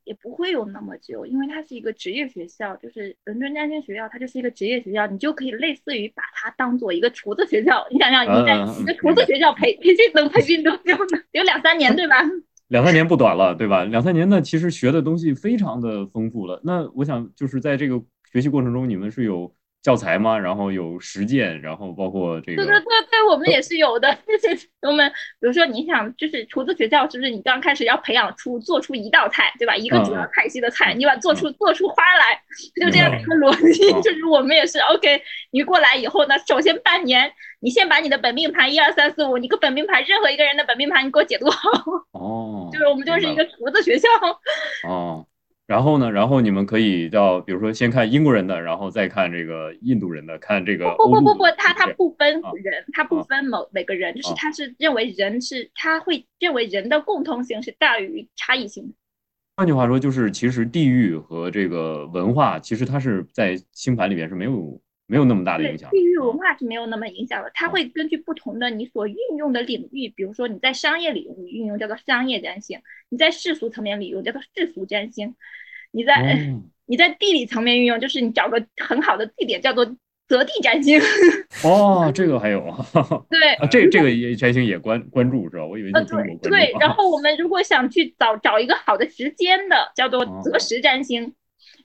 也不会有那么久，因为它是一个职业学校，就是伦敦占星学校，它就是一个职业学校，你就可以类似于把它当做一个厨子学校。你想想，你在一个厨子学校培 培训能培训多久呢？有两三年，对吧？两三年不短了，对吧？两三年呢，其实学的东西非常的丰富了。那我想，就是在这个学习过程中，你们是有。教材吗？然后有实践，然后包括这个。对对对对，我们也是有的。就是我们，比如说你想，就是厨子学校，是不是你刚开始要培养出做出一道菜，对吧？一个主要菜系的菜，你把做出做出花来，就这样一个逻辑。就是我们也是 OK。你过来以后呢，首先半年，你先把你的本命盘一二三四五，你个本命盘任何一个人的本命盘，你给我解读好。哦。就是我们就是一个厨子学校。哦。然后呢？然后你们可以到，比如说先看英国人的，然后再看这个印度人的，看这个。不不不不，他他不分人，他不分某每个人，就是他是认为人是，他会认为人的共通性是大于差异性的。换句话说，就是其实地域和这个文化，其实它是在星盘里面是没有没有那么大的影响。地域文化是没有那么影响的，它会根据不同的你所运用的领域，比如说你在商业领域运用叫做商业占星，你在世俗层面里用叫做世俗占星。你在 你在地理层面运用，就是你找个很好的地点，叫做择地占星。哦，这个还有啊？对，这这个占星也关关注是吧？我以为就中国对，然后我们如果想去找找一个好的时间的，叫做择时占星。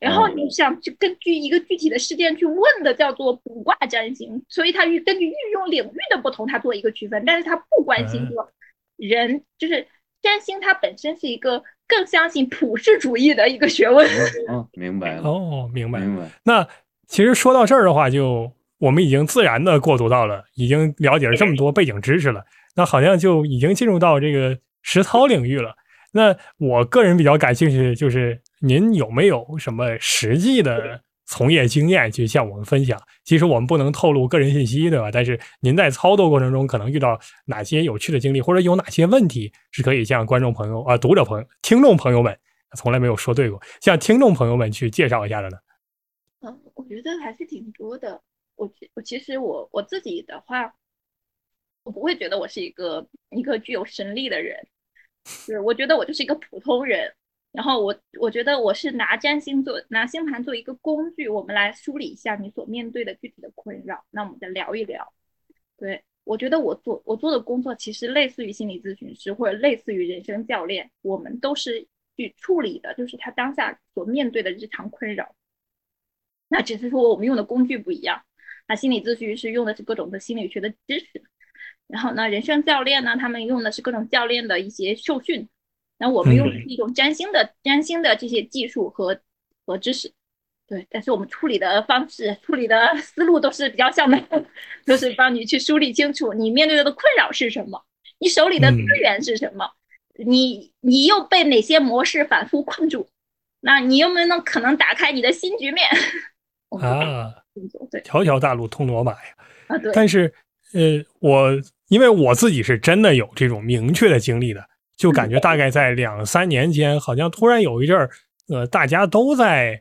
然后你想去根据一个具体的事件去问的，叫做卜卦占星。所以它与根据运用领域的不同，它做一个区分，但是它不关心说人，就是占星它本身是一个。更相信普世主义的一个学问。哦，明白了。哦，明白。明白。那其实说到这儿的话，就我们已经自然的过渡到了，已经了解了这么多背景知识了，那好像就已经进入到这个实操领域了。那我个人比较感兴趣，就是您有没有什么实际的？从业经验去向我们分享，其实我们不能透露个人信息，对吧？但是您在操作过程中可能遇到哪些有趣的经历，或者有哪些问题是可以向观众朋友啊、读者朋友、听众朋友们，从来没有说对过，向听众朋友们去介绍一下的呢？嗯，我觉得还是挺多的。我我其实我我自己的话，我不会觉得我是一个一个具有神力的人，是我觉得我就是一个普通人。然后我我觉得我是拿占星做拿星盘做一个工具，我们来梳理一下你所面对的具体的困扰。那我们再聊一聊。对我觉得我做我做的工作其实类似于心理咨询师或者类似于人生教练，我们都是去处理的，就是他当下所面对的日常困扰。那只是说我们用的工具不一样。那心理咨询师用的是各种的心理学的知识，然后呢，人生教练呢，他们用的是各种教练的一些受训。那我们用的是一种占星的占星的这些技术和和知识。对，但是我们处理的方式、处理的思路都是比较像的，都是帮你去梳理清楚你面对的困扰是什么，你手里的资源是什么，你你又被哪些模式反复困住，那你有没有能可能打开你的新局面？啊，对，条条大路通罗马呀！啊，对。但是，呃，我因为我自己是真的有这种明确的经历的，就感觉大概在两三年间，好像突然有一阵儿，呃，大家都在。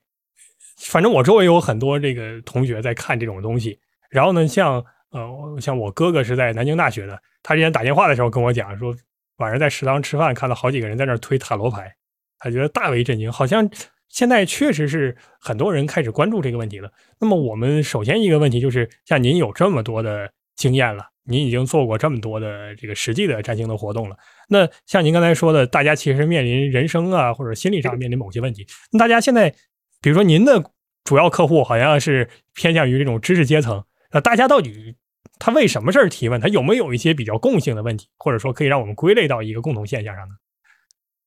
反正我周围有很多这个同学在看这种东西，然后呢，像呃，像我哥哥是在南京大学的，他之前打电话的时候跟我讲说，晚上在食堂吃饭看到好几个人在那推塔罗牌，他觉得大为震惊。好像现在确实是很多人开始关注这个问题了。那么我们首先一个问题就是，像您有这么多的经验了，您已经做过这么多的这个实际的占星的活动了，那像您刚才说的，大家其实面临人生啊或者心理上面临某些问题，那大家现在。比如说，您的主要客户好像是偏向于这种知识阶层，那大家到底他为什么事儿提问？他有没有一些比较共性的问题，或者说可以让我们归类到一个共同现象上呢？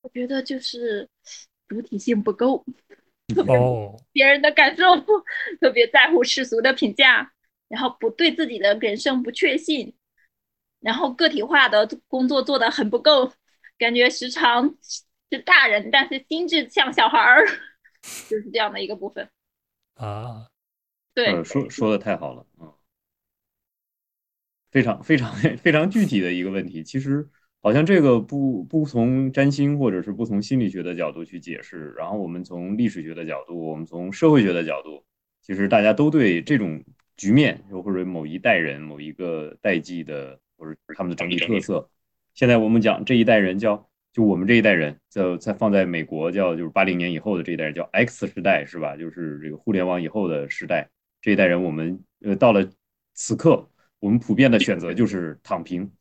我觉得就是主体性不够，哦，别人的感受，特别在乎世俗的评价，然后不对自己的人生不确信，然后个体化的工作做得很不够，感觉时常是大人，但是心智像小孩儿。就是这样的一个部分啊，对，说说的太好了嗯，非常非常非常具体的一个问题。其实好像这个不不从占星或者是不从心理学的角度去解释，然后我们从历史学的角度，我们从社会学的角度，其实大家都对这种局面，又或者某一代人、某一个代际的，或者他们的整体特色，现在我们讲这一代人叫。就我们这一代人，在在放在美国叫就是八零年以后的这一代人叫 X 时代是吧？就是这个互联网以后的时代，这一代人我们呃到了此刻，我们普遍的选择就是躺平，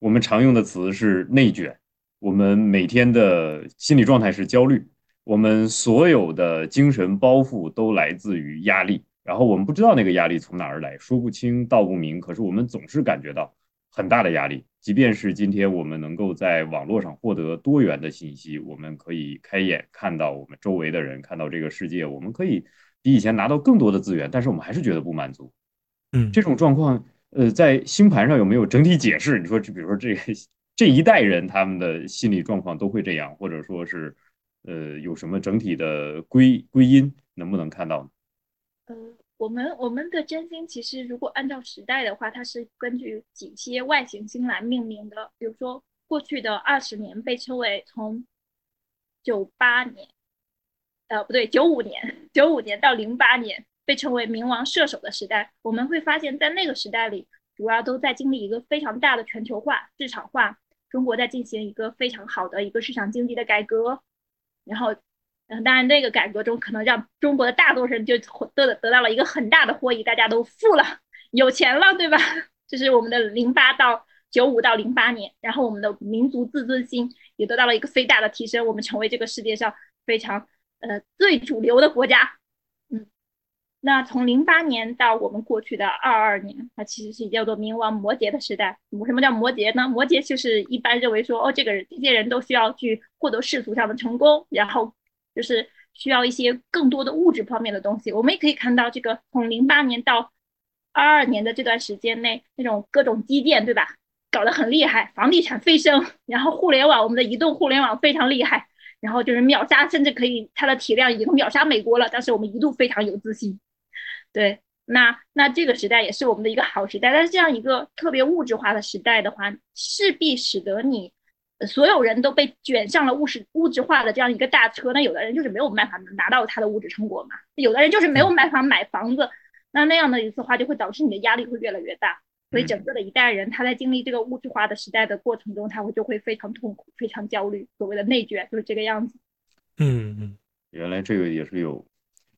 我们常用的词是内卷，我们每天的心理状态是焦虑，我们所有的精神包袱都来自于压力，然后我们不知道那个压力从哪儿来，说不清道不明，可是我们总是感觉到很大的压力。即便是今天我们能够在网络上获得多元的信息，我们可以开眼看到我们周围的人，看到这个世界，我们可以比以前拿到更多的资源，但是我们还是觉得不满足。嗯，这种状况，呃，在星盘上有没有整体解释？你说，就比如说这这一代人他们的心理状况都会这样，或者说是，呃，有什么整体的归归因，能不能看到呢？嗯。我们我们的占星其实，如果按照时代的话，它是根据几些外行星来命名的。比如说，过去的二十年被称为从九八年，呃，不对，九五年，九五年到零八年被称为冥王射手的时代。我们会发现，在那个时代里，主要都在经历一个非常大的全球化、市场化，中国在进行一个非常好的一个市场经济的改革，然后。嗯，当然，那个改革中可能让中国的大多数人就获得得到了一个很大的获益，大家都富了，有钱了，对吧？这是我们的零八到九五到零八年，然后我们的民族自尊心也得到了一个非大的提升，我们成为这个世界上非常呃最主流的国家。嗯，那从零八年到我们过去的二二年，它其实是叫做冥王摩羯的时代。什么叫摩羯呢？摩羯就是一般认为说，哦，这个人这些人都需要去获得世俗上的成功，然后。就是需要一些更多的物质方面的东西。我们也可以看到，这个从零八年到二二年的这段时间内，那种各种基建，对吧？搞得很厉害，房地产飞升，然后互联网，我们的移动互联网非常厉害，然后就是秒杀，甚至可以它的体量已经秒杀美国了。但是我们一度非常有自信。对，那那这个时代也是我们的一个好时代。但是这样一个特别物质化的时代的话，势必使得你。所有人都被卷上了物质物质化的这样一个大车，那有的人就是没有办法拿到他的物质成果嘛，有的人就是没有办法买房子，那那样的一次话就会导致你的压力会越来越大，所以整个的一代人他在经历这个物质化的时代的过程中，他会就会非常痛苦、非常焦虑，所谓的内卷就是这个样子。嗯嗯，原来这个也是有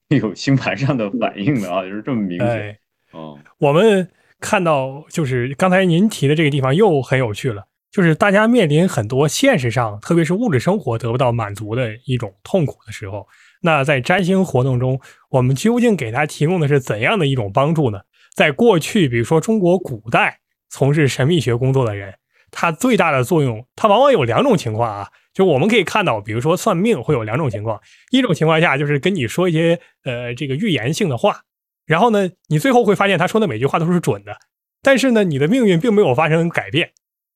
有星盘上的反应的啊，就是这么明显。哦，我们看到就是刚才您提的这个地方又很有趣了。就是大家面临很多现实上，特别是物质生活得不到满足的一种痛苦的时候，那在占星活动中，我们究竟给他提供的是怎样的一种帮助呢？在过去，比如说中国古代从事神秘学工作的人，他最大的作用，他往往有两种情况啊。就我们可以看到，比如说算命会有两种情况，一种情况下就是跟你说一些呃这个预言性的话，然后呢，你最后会发现他说的每句话都是准的，但是呢，你的命运并没有发生改变，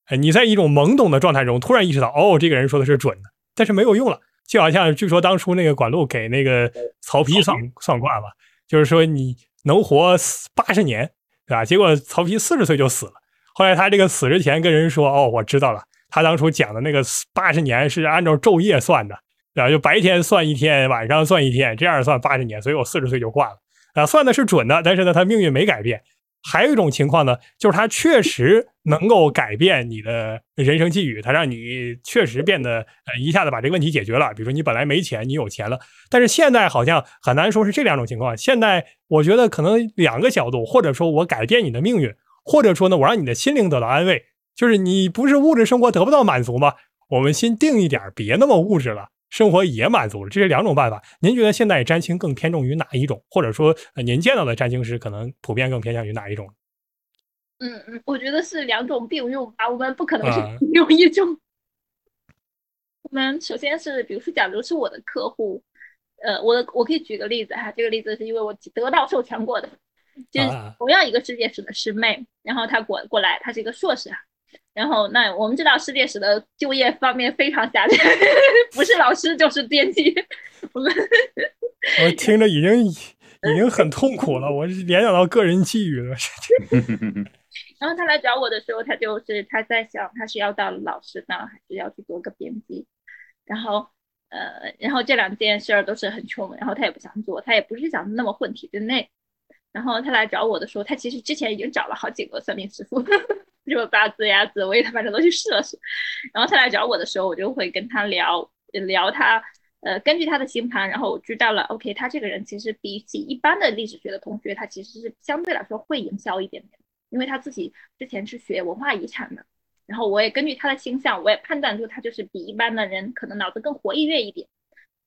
呃，你在一种懵懂的状态中突然意识到，哦，这个人说的是准的，但是没有用了，就好像据说当初那个管路给那个曹丕算算卦吧，就是说你能活八十年，对吧？结果曹丕四十岁就死了，后来他这个死之前跟人说，哦，我知道了。他当初讲的那个八十年是按照昼夜算的，啊，就白天算一天，晚上算一天，这样算八十年，所以我四十岁就挂了，啊，算的是准的，但是呢，他命运没改变。还有一种情况呢，就是他确实能够改变你的人生际遇，他让你确实变得呃一下子把这个问题解决了。比如说你本来没钱，你有钱了，但是现在好像很难说是这两种情况。现在我觉得可能两个角度，或者说我改变你的命运，或者说呢，我让你的心灵得到安慰。就是你不是物质生活得不到满足吗？我们先定一点，别那么物质了，生活也满足了。这是两种办法。您觉得现在占星更偏重于哪一种？或者说，您见到的占星师可能普遍更偏向于哪一种？嗯嗯，我觉得是两种并用吧。我们不可能是 用一种。我们首先是，比如说，假如是我的客户，呃，我的我可以举个例子哈。这个例子是因为我得到授权过的，就是同样一个世界史的师妹，然后她过过来，她是一个硕士哈。然后，那我们知道世界史的就业方面非常狭窄，不是老师就是编辑。我们我听着已经已经很痛苦了，我联想到个人际遇了。然后他来找我的时候，他就是他在想，他是要当老师呢，还是要去做个编辑？然后，呃，然后这两件事儿都是很穷，然后他也不想做，他也不是想那么混体制内。然后他来找我的时候，他其实之前已经找了好几个算命师傅。就八字呀、紫薇，他反正都去试了试。然后他来找我的时候，我就会跟他聊聊他，呃，根据他的星盘，然后我知道了，OK，他这个人其实比起一般的历史学的同学，他其实是相对来说会营销一点点，因为他自己之前是学文化遗产的。然后我也根据他的倾向，我也判断出他就是比一般的人可能脑子更活跃一点。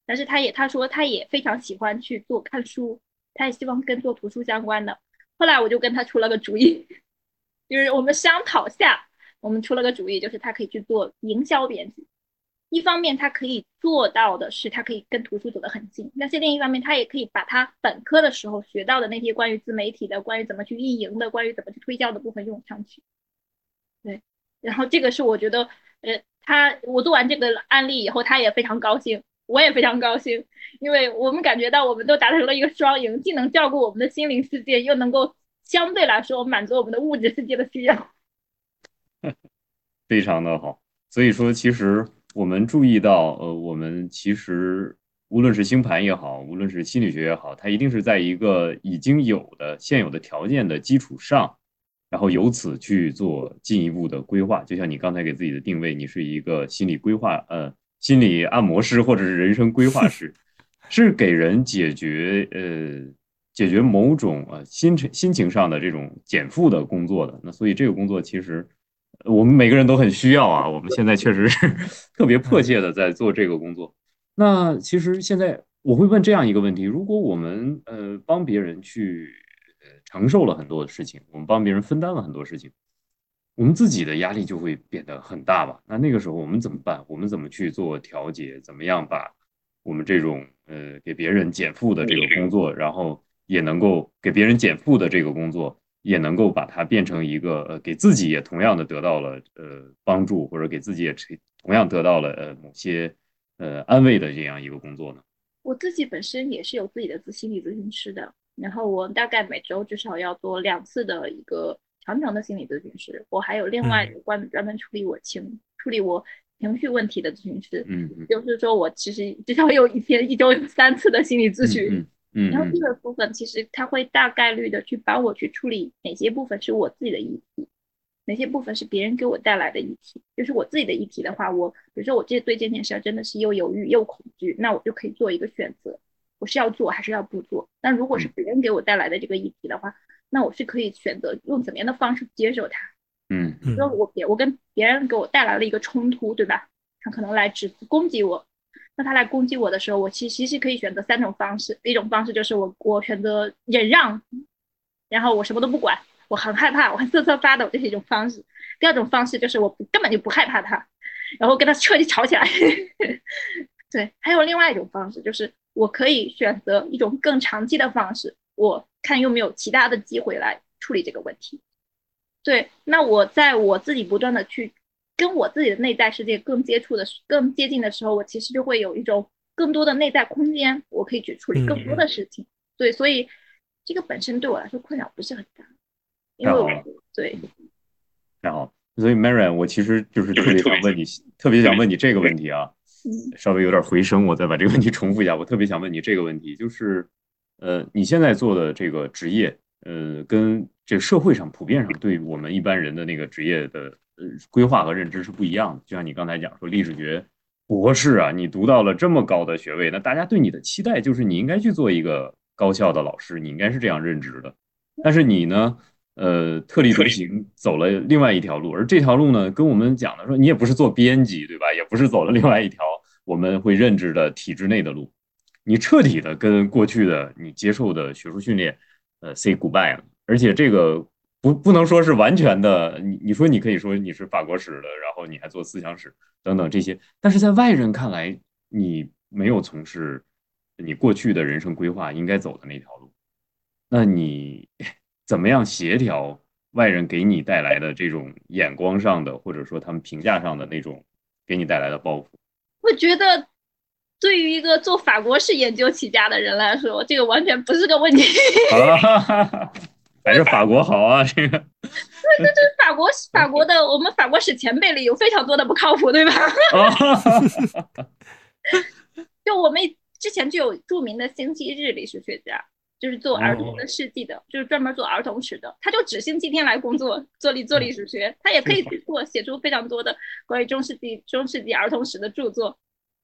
但是他也他说他也非常喜欢去做看书，他也希望跟做图书相关的。后来我就跟他出了个主意。就是我们商讨下，我们出了个主意，就是他可以去做营销编辑。一方面，他可以做到的是，他可以跟图书走得很近；但是另一方面，他也可以把他本科的时候学到的那些关于自媒体的、关于怎么去运营的、关于怎么去推销的部分用上去。对，然后这个是我觉得，呃，他我做完这个案例以后，他也非常高兴，我也非常高兴，因为我们感觉到我们都达成了一个双赢，既能照顾我们的心灵世界，又能够。相对来说，满足我们的物质世界的需要，非常的好。所以说，其实我们注意到，呃，我们其实无论是星盘也好，无论是心理学也好，它一定是在一个已经有的现有的条件的基础上，然后由此去做进一步的规划。就像你刚才给自己的定位，你是一个心理规划，呃，心理按摩师或者是人生规划师，是给人解决，呃。解决某种呃心情心情上的这种减负的工作的，那所以这个工作其实我们每个人都很需要啊。我们现在确实是 特别迫切的在做这个工作。那其实现在我会问这样一个问题：如果我们呃帮别人去承受了很多的事情，我们帮别人分担了很多事情，我们自己的压力就会变得很大吧？那那个时候我们怎么办？我们怎么去做调节？怎么样把我们这种呃给别人减负的这个工作，然后也能够给别人减负的这个工作，也能够把它变成一个呃，给自己也同样的得到了呃帮助，或者给自己也同样得到了呃某些呃安慰的这样一个工作呢？我自己本身也是有自己的自心理咨询师的，然后我大概每周至少要做两次的一个长程的心理咨询师。我还有另外关专门处理我情处理我情绪问题的咨询师，嗯，就是说我其实至少有一天一周有三次的心理咨询。嗯，然后这个部分其实他会大概率的去帮我去处理哪些部分是我自己的议题，哪些部分是别人给我带来的议题。就是我自己的议题的话，我比如说我这对这件事真的是又犹豫又恐惧，那我就可以做一个选择，我是要做还是要不做。那如果是别人给我带来的这个议题的话，那我是可以选择用怎么样的方式接受它。嗯嗯说我别我跟别人给我带来了一个冲突，对吧？他可能来指攻击我，那他来攻击我的时候，我其实其实可以选择三种方式。一种方式就是我我选择忍让，然后我什么都不管，我很害怕，我很瑟瑟发抖，这是一种方式。第二种方式就是我根本就不害怕他，然后跟他彻底吵起来。对，还有另外一种方式，就是我可以选择一种更长期的方式，我看有没有其他的机会来处理这个问题。对，那我在我自己不断的去跟我自己的内在世界更接触的、更接近的时候，我其实就会有一种更多的内在空间，我可以去处理更多的事情。对，所以这个本身对我来说困扰不是很大，因为我对太好。所以 Marian，我其实就是特别想问你，特别想问你这个问题啊。稍微有点回声，我再把这个问题重复一下。我特别想问你这个问题，就是，呃，你现在做的这个职业，呃，跟这个社会上普遍上对我们一般人的那个职业的呃规划和认知是不一样的。就像你刚才讲说，历史学博士啊，你读到了这么高的学位，那大家对你的期待就是你应该去做一个高校的老师，你应该是这样认知的。但是你呢，呃，特立独行，走了另外一条路，而这条路呢，跟我们讲的说，你也不是做编辑，对吧？也不是走了另外一条。我们会认知的体制内的路，你彻底的跟过去的你接受的学术训练，呃，say goodbye 了。而且这个不不能说是完全的，你你说你可以说你是法国史的，然后你还做思想史等等这些，但是在外人看来，你没有从事你过去的人生规划应该走的那条路。那你 怎么样协调外人给你带来的这种眼光上的，或者说他们评价上的那种给你带来的包袱？我觉得，对于一个做法国史研究起家的人来说，这个完全不是个问题。还是法国好啊，这个。对，这这法国法国的我们法国史前辈里有非常多的不靠谱，对吧？就我们之前就有著名的星期日历史学家，就是做儿童的世纪的，就是专门做儿童史的，他就只星期天来工作做历做历史学，他也可以去做写出非常多的关于中世纪中世纪儿童史的著作，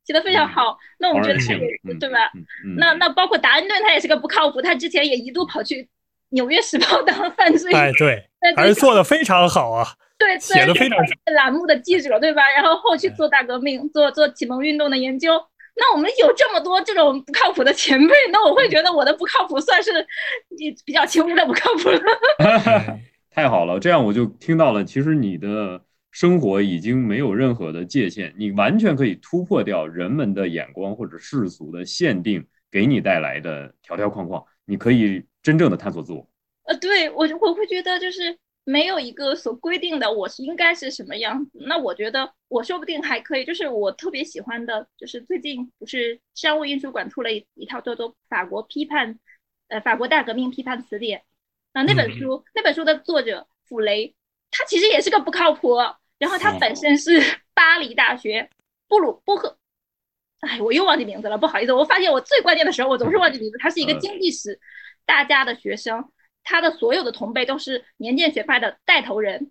写的非常好。那我们觉得他也对吧？那那包括达恩顿，他也是个不靠谱，他之前也一度跑去《纽约时报》当犯罪，哎对，还是做的非常好啊，对，写的非常栏目的记者对吧？然后后去做大革命，做做启蒙运动的研究。那我们有这么多这种不靠谱的前辈，那我会觉得我的不靠谱算是你比较轻微的不靠谱了。太好了，这样我就听到了，其实你的生活已经没有任何的界限，你完全可以突破掉人们的眼光或者世俗的限定给你带来的条条框框，你可以真正的探索自我。呃，对我我会觉得就是。没有一个所规定的我是应该是什么样子，那我觉得我说不定还可以。就是我特别喜欢的，就是最近不是商务印书馆出了一一套叫做《法国批判》，呃，法国大革命批判词典。那那本书，那本书的作者傅雷，他其实也是个不靠谱。然后他本身是 巴黎大学布鲁波赫，哎，我又忘记名字了，不好意思。我发现我最关键的时候我总是忘记名字。他是一个经济史大家的学生。他的所有的同辈都是年鉴学派的带头人，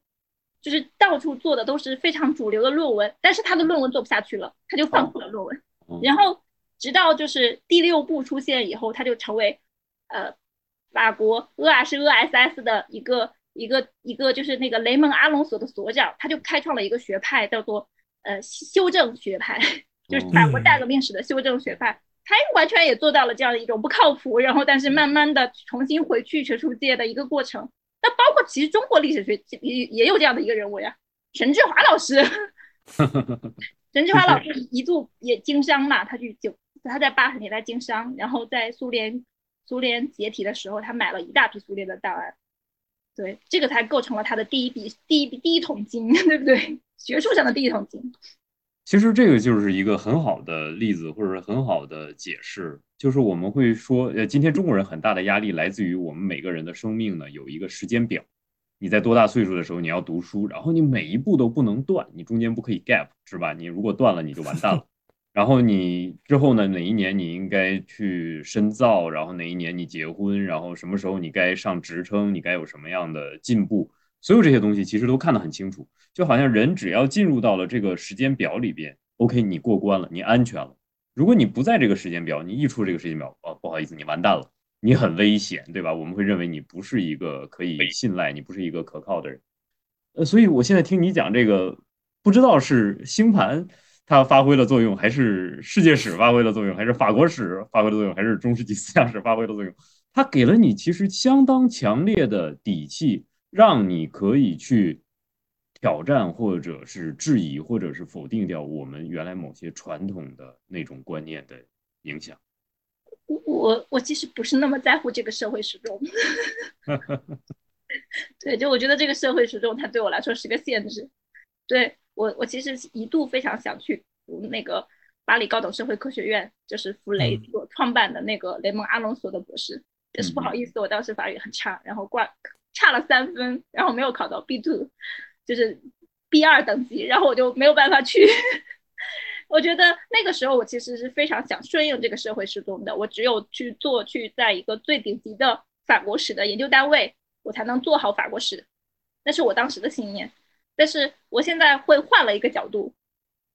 就是到处做的都是非常主流的论文，但是他的论文做不下去了，他就放弃了论文。然后直到就是第六部出现以后，他就成为呃法国厄尔是 ÖSS 的一个一个一个就是那个雷蒙阿隆索的所长，他就开创了一个学派叫做呃修正学派，就是法国大革命史的修正学派。他完全也做到了这样的一种不靠谱，然后但是慢慢的重新回去学术界的一个过程。那包括其实中国历史学也也有这样的一个人物呀，陈志华老师。陈志华老师一度也经商嘛，他去就他在八十年代经商，然后在苏联苏联解体的时候，他买了一大批苏联的档案，对，这个才构成了他的第一笔第一笔第一桶金，对不对？学术上的第一桶金。其实这个就是一个很好的例子，或者是很好的解释，就是我们会说，呃，今天中国人很大的压力来自于我们每个人的生命呢有一个时间表，你在多大岁数的时候你要读书，然后你每一步都不能断，你中间不可以 gap，是吧？你如果断了你就完蛋了。然后你之后呢，哪一年你应该去深造，然后哪一年你结婚，然后什么时候你该上职称，你该有什么样的进步。所有这些东西其实都看得很清楚，就好像人只要进入到了这个时间表里边，OK，你过关了，你安全了。如果你不在这个时间表，你一出这个时间表，哦，不好意思，你完蛋了，你很危险，对吧？我们会认为你不是一个可以信赖，你不是一个可靠的人。呃，所以我现在听你讲这个，不知道是星盘它发挥了作用，还是世界史发挥了作用，还是法国史发挥了作用，还是中世纪思想史发挥了作用？它给了你其实相当强烈的底气，让你可以去挑战，或者是质疑，或者是否定掉我们原来某些传统的那种观念的影响。我我我其实不是那么在乎这个社会时钟。对，就我觉得这个社会时钟它对我来说是个限制。对我，我其实一度非常想去读那个巴黎高等社会科学院，就是弗雷所创办的那个雷蒙阿隆索的博士。但是不好意思，我当时法语很差，然后挂差了三分，然后没有考到 B two，就是 B 二等级，然后我就没有办法去。我觉得那个时候我其实是非常想顺应这个社会时钟的，我只有去做去在一个最顶级的法国史的研究单位。我才能做好法国史，那是我当时的信念。但是我现在会换了一个角度，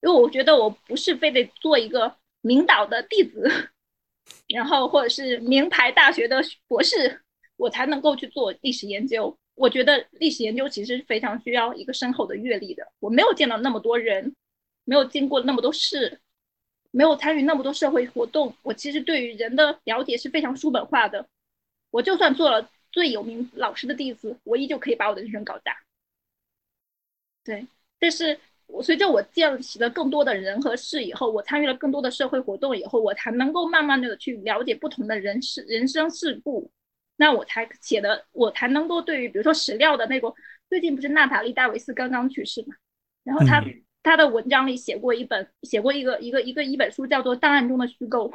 因为我觉得我不是非得做一个名导的弟子，然后或者是名牌大学的博士，我才能够去做历史研究。我觉得历史研究其实非常需要一个深厚的阅历的。我没有见到那么多人，没有经过那么多事，没有参与那么多社会活动，我其实对于人的了解是非常书本化的。我就算做了。最有名老师的弟子，我依旧可以把我的人生搞大。对，但是我随着我见识了更多的人和事以后，我参与了更多的社会活动以后，我才能够慢慢的去了解不同的人事、人生事故。那我才写的，我才能够对于比如说史料的那个，最近不是娜塔莉·戴维斯刚刚去世嘛？然后他他的文章里写过一本，写过一个一个一个一本书，叫做《档案中的虚构》。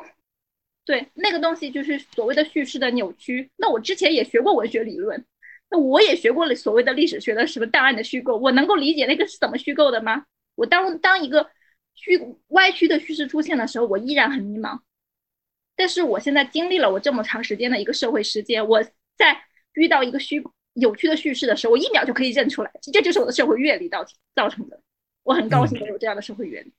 对，那个东西就是所谓的叙事的扭曲。那我之前也学过文学理论，那我也学过了所谓的历史学的什么档案的虚构，我能够理解那个是怎么虚构的吗？我当当一个虚歪曲的叙事出现的时候，我依然很迷茫。但是我现在经历了我这么长时间的一个社会时间，我在遇到一个虚有趣的叙事的时候，我一秒就可以认出来，这就是我的社会阅历造造成的。我很高兴有这样的社会阅历。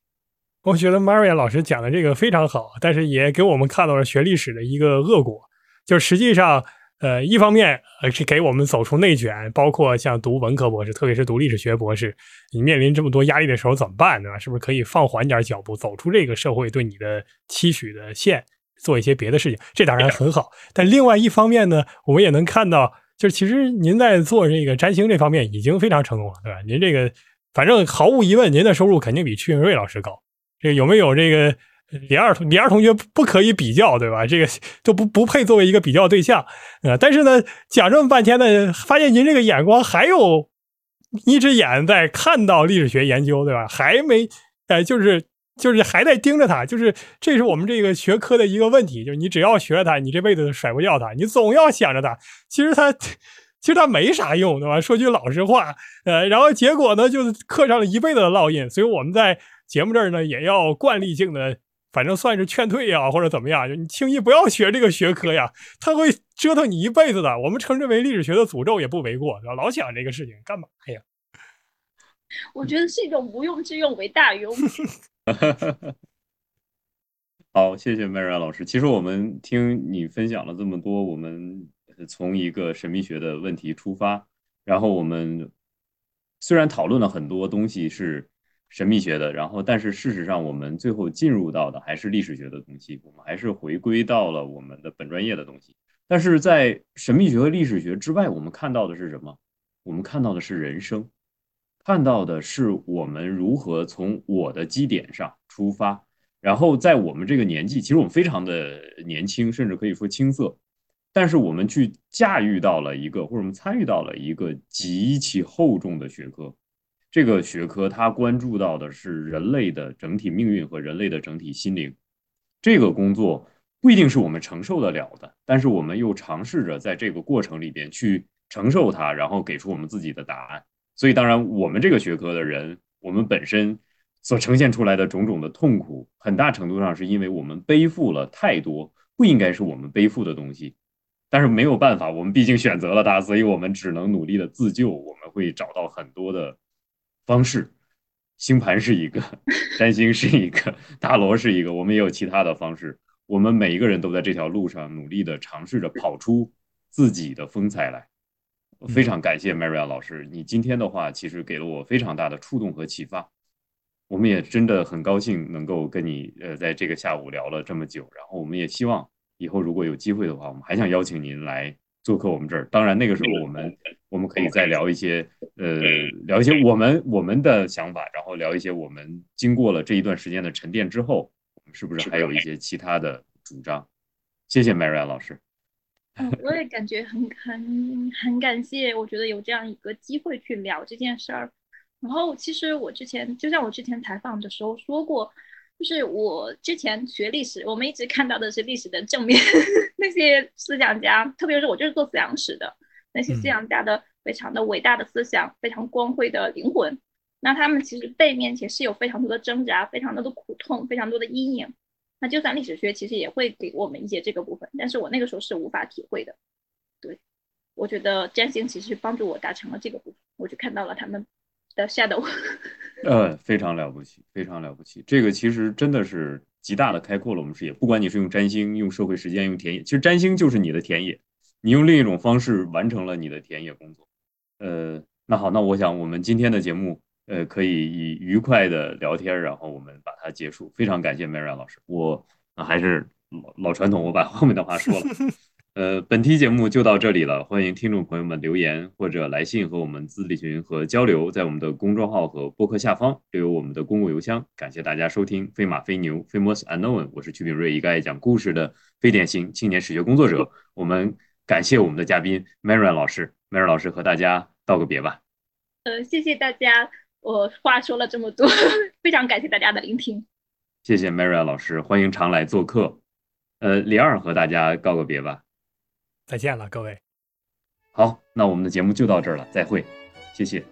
我觉得 Maria 老师讲的这个非常好，但是也给我们看到了学历史的一个恶果，就实际上，呃，一方面呃是给我们走出内卷，包括像读文科博士，特别是读历史学博士，你面临这么多压力的时候怎么办呢？是不是可以放缓点脚步，走出这个社会对你的期许的线，做一些别的事情？这当然很好。但另外一方面呢，我们也能看到，就是其实您在做这个占星这方面已经非常成功了，对吧？您这个反正毫无疑问，您的收入肯定比屈云瑞老师高。这有没有这个李二李二同学不可以比较，对吧？这个就不不配作为一个比较对象啊。但是呢，讲这么半天呢，发现您这个眼光还有一只眼在看到历史学研究，对吧？还没哎，就是就是还在盯着它，就是这是我们这个学科的一个问题，就是你只要学了它，你这辈子都甩不掉它，你总要想着它。其实它 其实它没啥用，对吧？说句老实话，呃，然后结果呢，就是刻上了一辈子的烙印。所以我们在。节目这儿呢，也要惯例性的，反正算是劝退呀，或者怎么样，就你轻易不要学这个学科呀，他会折腾你一辈子的。我们称之为历史学的诅咒也不为过，对吧？老想这个事情干嘛呀？我觉得是一种无用之用为大用。好，谢谢 Mary 老师。其实我们听你分享了这么多，我们从一个神秘学的问题出发，然后我们虽然讨论了很多东西是。神秘学的，然后，但是事实上，我们最后进入到的还是历史学的东西，我们还是回归到了我们的本专业的东西。但是在神秘学和历史学之外，我们看到的是什么？我们看到的是人生，看到的是我们如何从我的基点上出发，然后在我们这个年纪，其实我们非常的年轻，甚至可以说青涩，但是我们去驾驭到了一个，或者我们参与到了一个极其厚重的学科。这个学科它关注到的是人类的整体命运和人类的整体心灵，这个工作不一定是我们承受得了的，但是我们又尝试着在这个过程里边去承受它，然后给出我们自己的答案。所以，当然我们这个学科的人，我们本身所呈现出来的种种的痛苦，很大程度上是因为我们背负了太多不应该是我们背负的东西，但是没有办法，我们毕竟选择了它，所以我们只能努力的自救。我们会找到很多的。方式，星盘是一个，占星是一个，大罗是一个，我们也有其他的方式。我们每一个人都在这条路上努力的尝试着跑出自己的风采来。非常感谢 Maria 老师，你今天的话其实给了我非常大的触动和启发。我们也真的很高兴能够跟你呃在这个下午聊了这么久，然后我们也希望以后如果有机会的话，我们还想邀请您来做客我们这儿。当然那个时候我们我们可以再聊一些呃聊一些我们我们的想法，然后聊一些我们经过了这一段时间的沉淀之后，我们是不是还有一些其他的主张？谢谢 Maria 老师。嗯，我也感觉很 很很感谢，我觉得有这样一个机会去聊这件事儿。然后，其实我之前就像我之前采访的时候说过，就是我之前学历史，我们一直看到的是历史的正面，那些思想家，特别是我就是做思想史的，那些思想家的非常的伟大的思想，非常光辉的灵魂，那他们其实背面其实是有非常多的挣扎，非常多的苦痛，非常多的阴影。那就算历史学其实也会给我们一些这个部分，但是我那个时候是无法体会的。对，我觉得占星其实帮助我达成了这个部分，我就看到了他们。的 shadow，呃，非常了不起，非常了不起。这个其实真的是极大的开阔了我们视野。不管你是用占星、用社会实践、用田野，其实占星就是你的田野，你用另一种方式完成了你的田野工作。呃，那好，那我想我们今天的节目，呃，可以以愉快的聊天，然后我们把它结束。非常感谢 Mary 老师，我还是老老传统，我把后面的话说了。呃，本期节目就到这里了，欢迎听众朋友们留言或者来信和我们咨询和交流，在我们的公众号和播客下方留有我们的公共邮箱。感谢大家收听《飞马飞牛》（Famous Unknown），我是曲炳瑞，一个爱讲故事的非典型青年史学工作者。我们感谢我们的嘉宾 Mary 老师，Mary 老师和大家道个别吧。呃，谢谢大家，我话说了这么多，非常感谢大家的聆听。谢谢 Maria 老师，欢迎常来做客。呃，李二和大家告个别吧。再见了，各位。好，那我们的节目就到这儿了，再会，谢谢。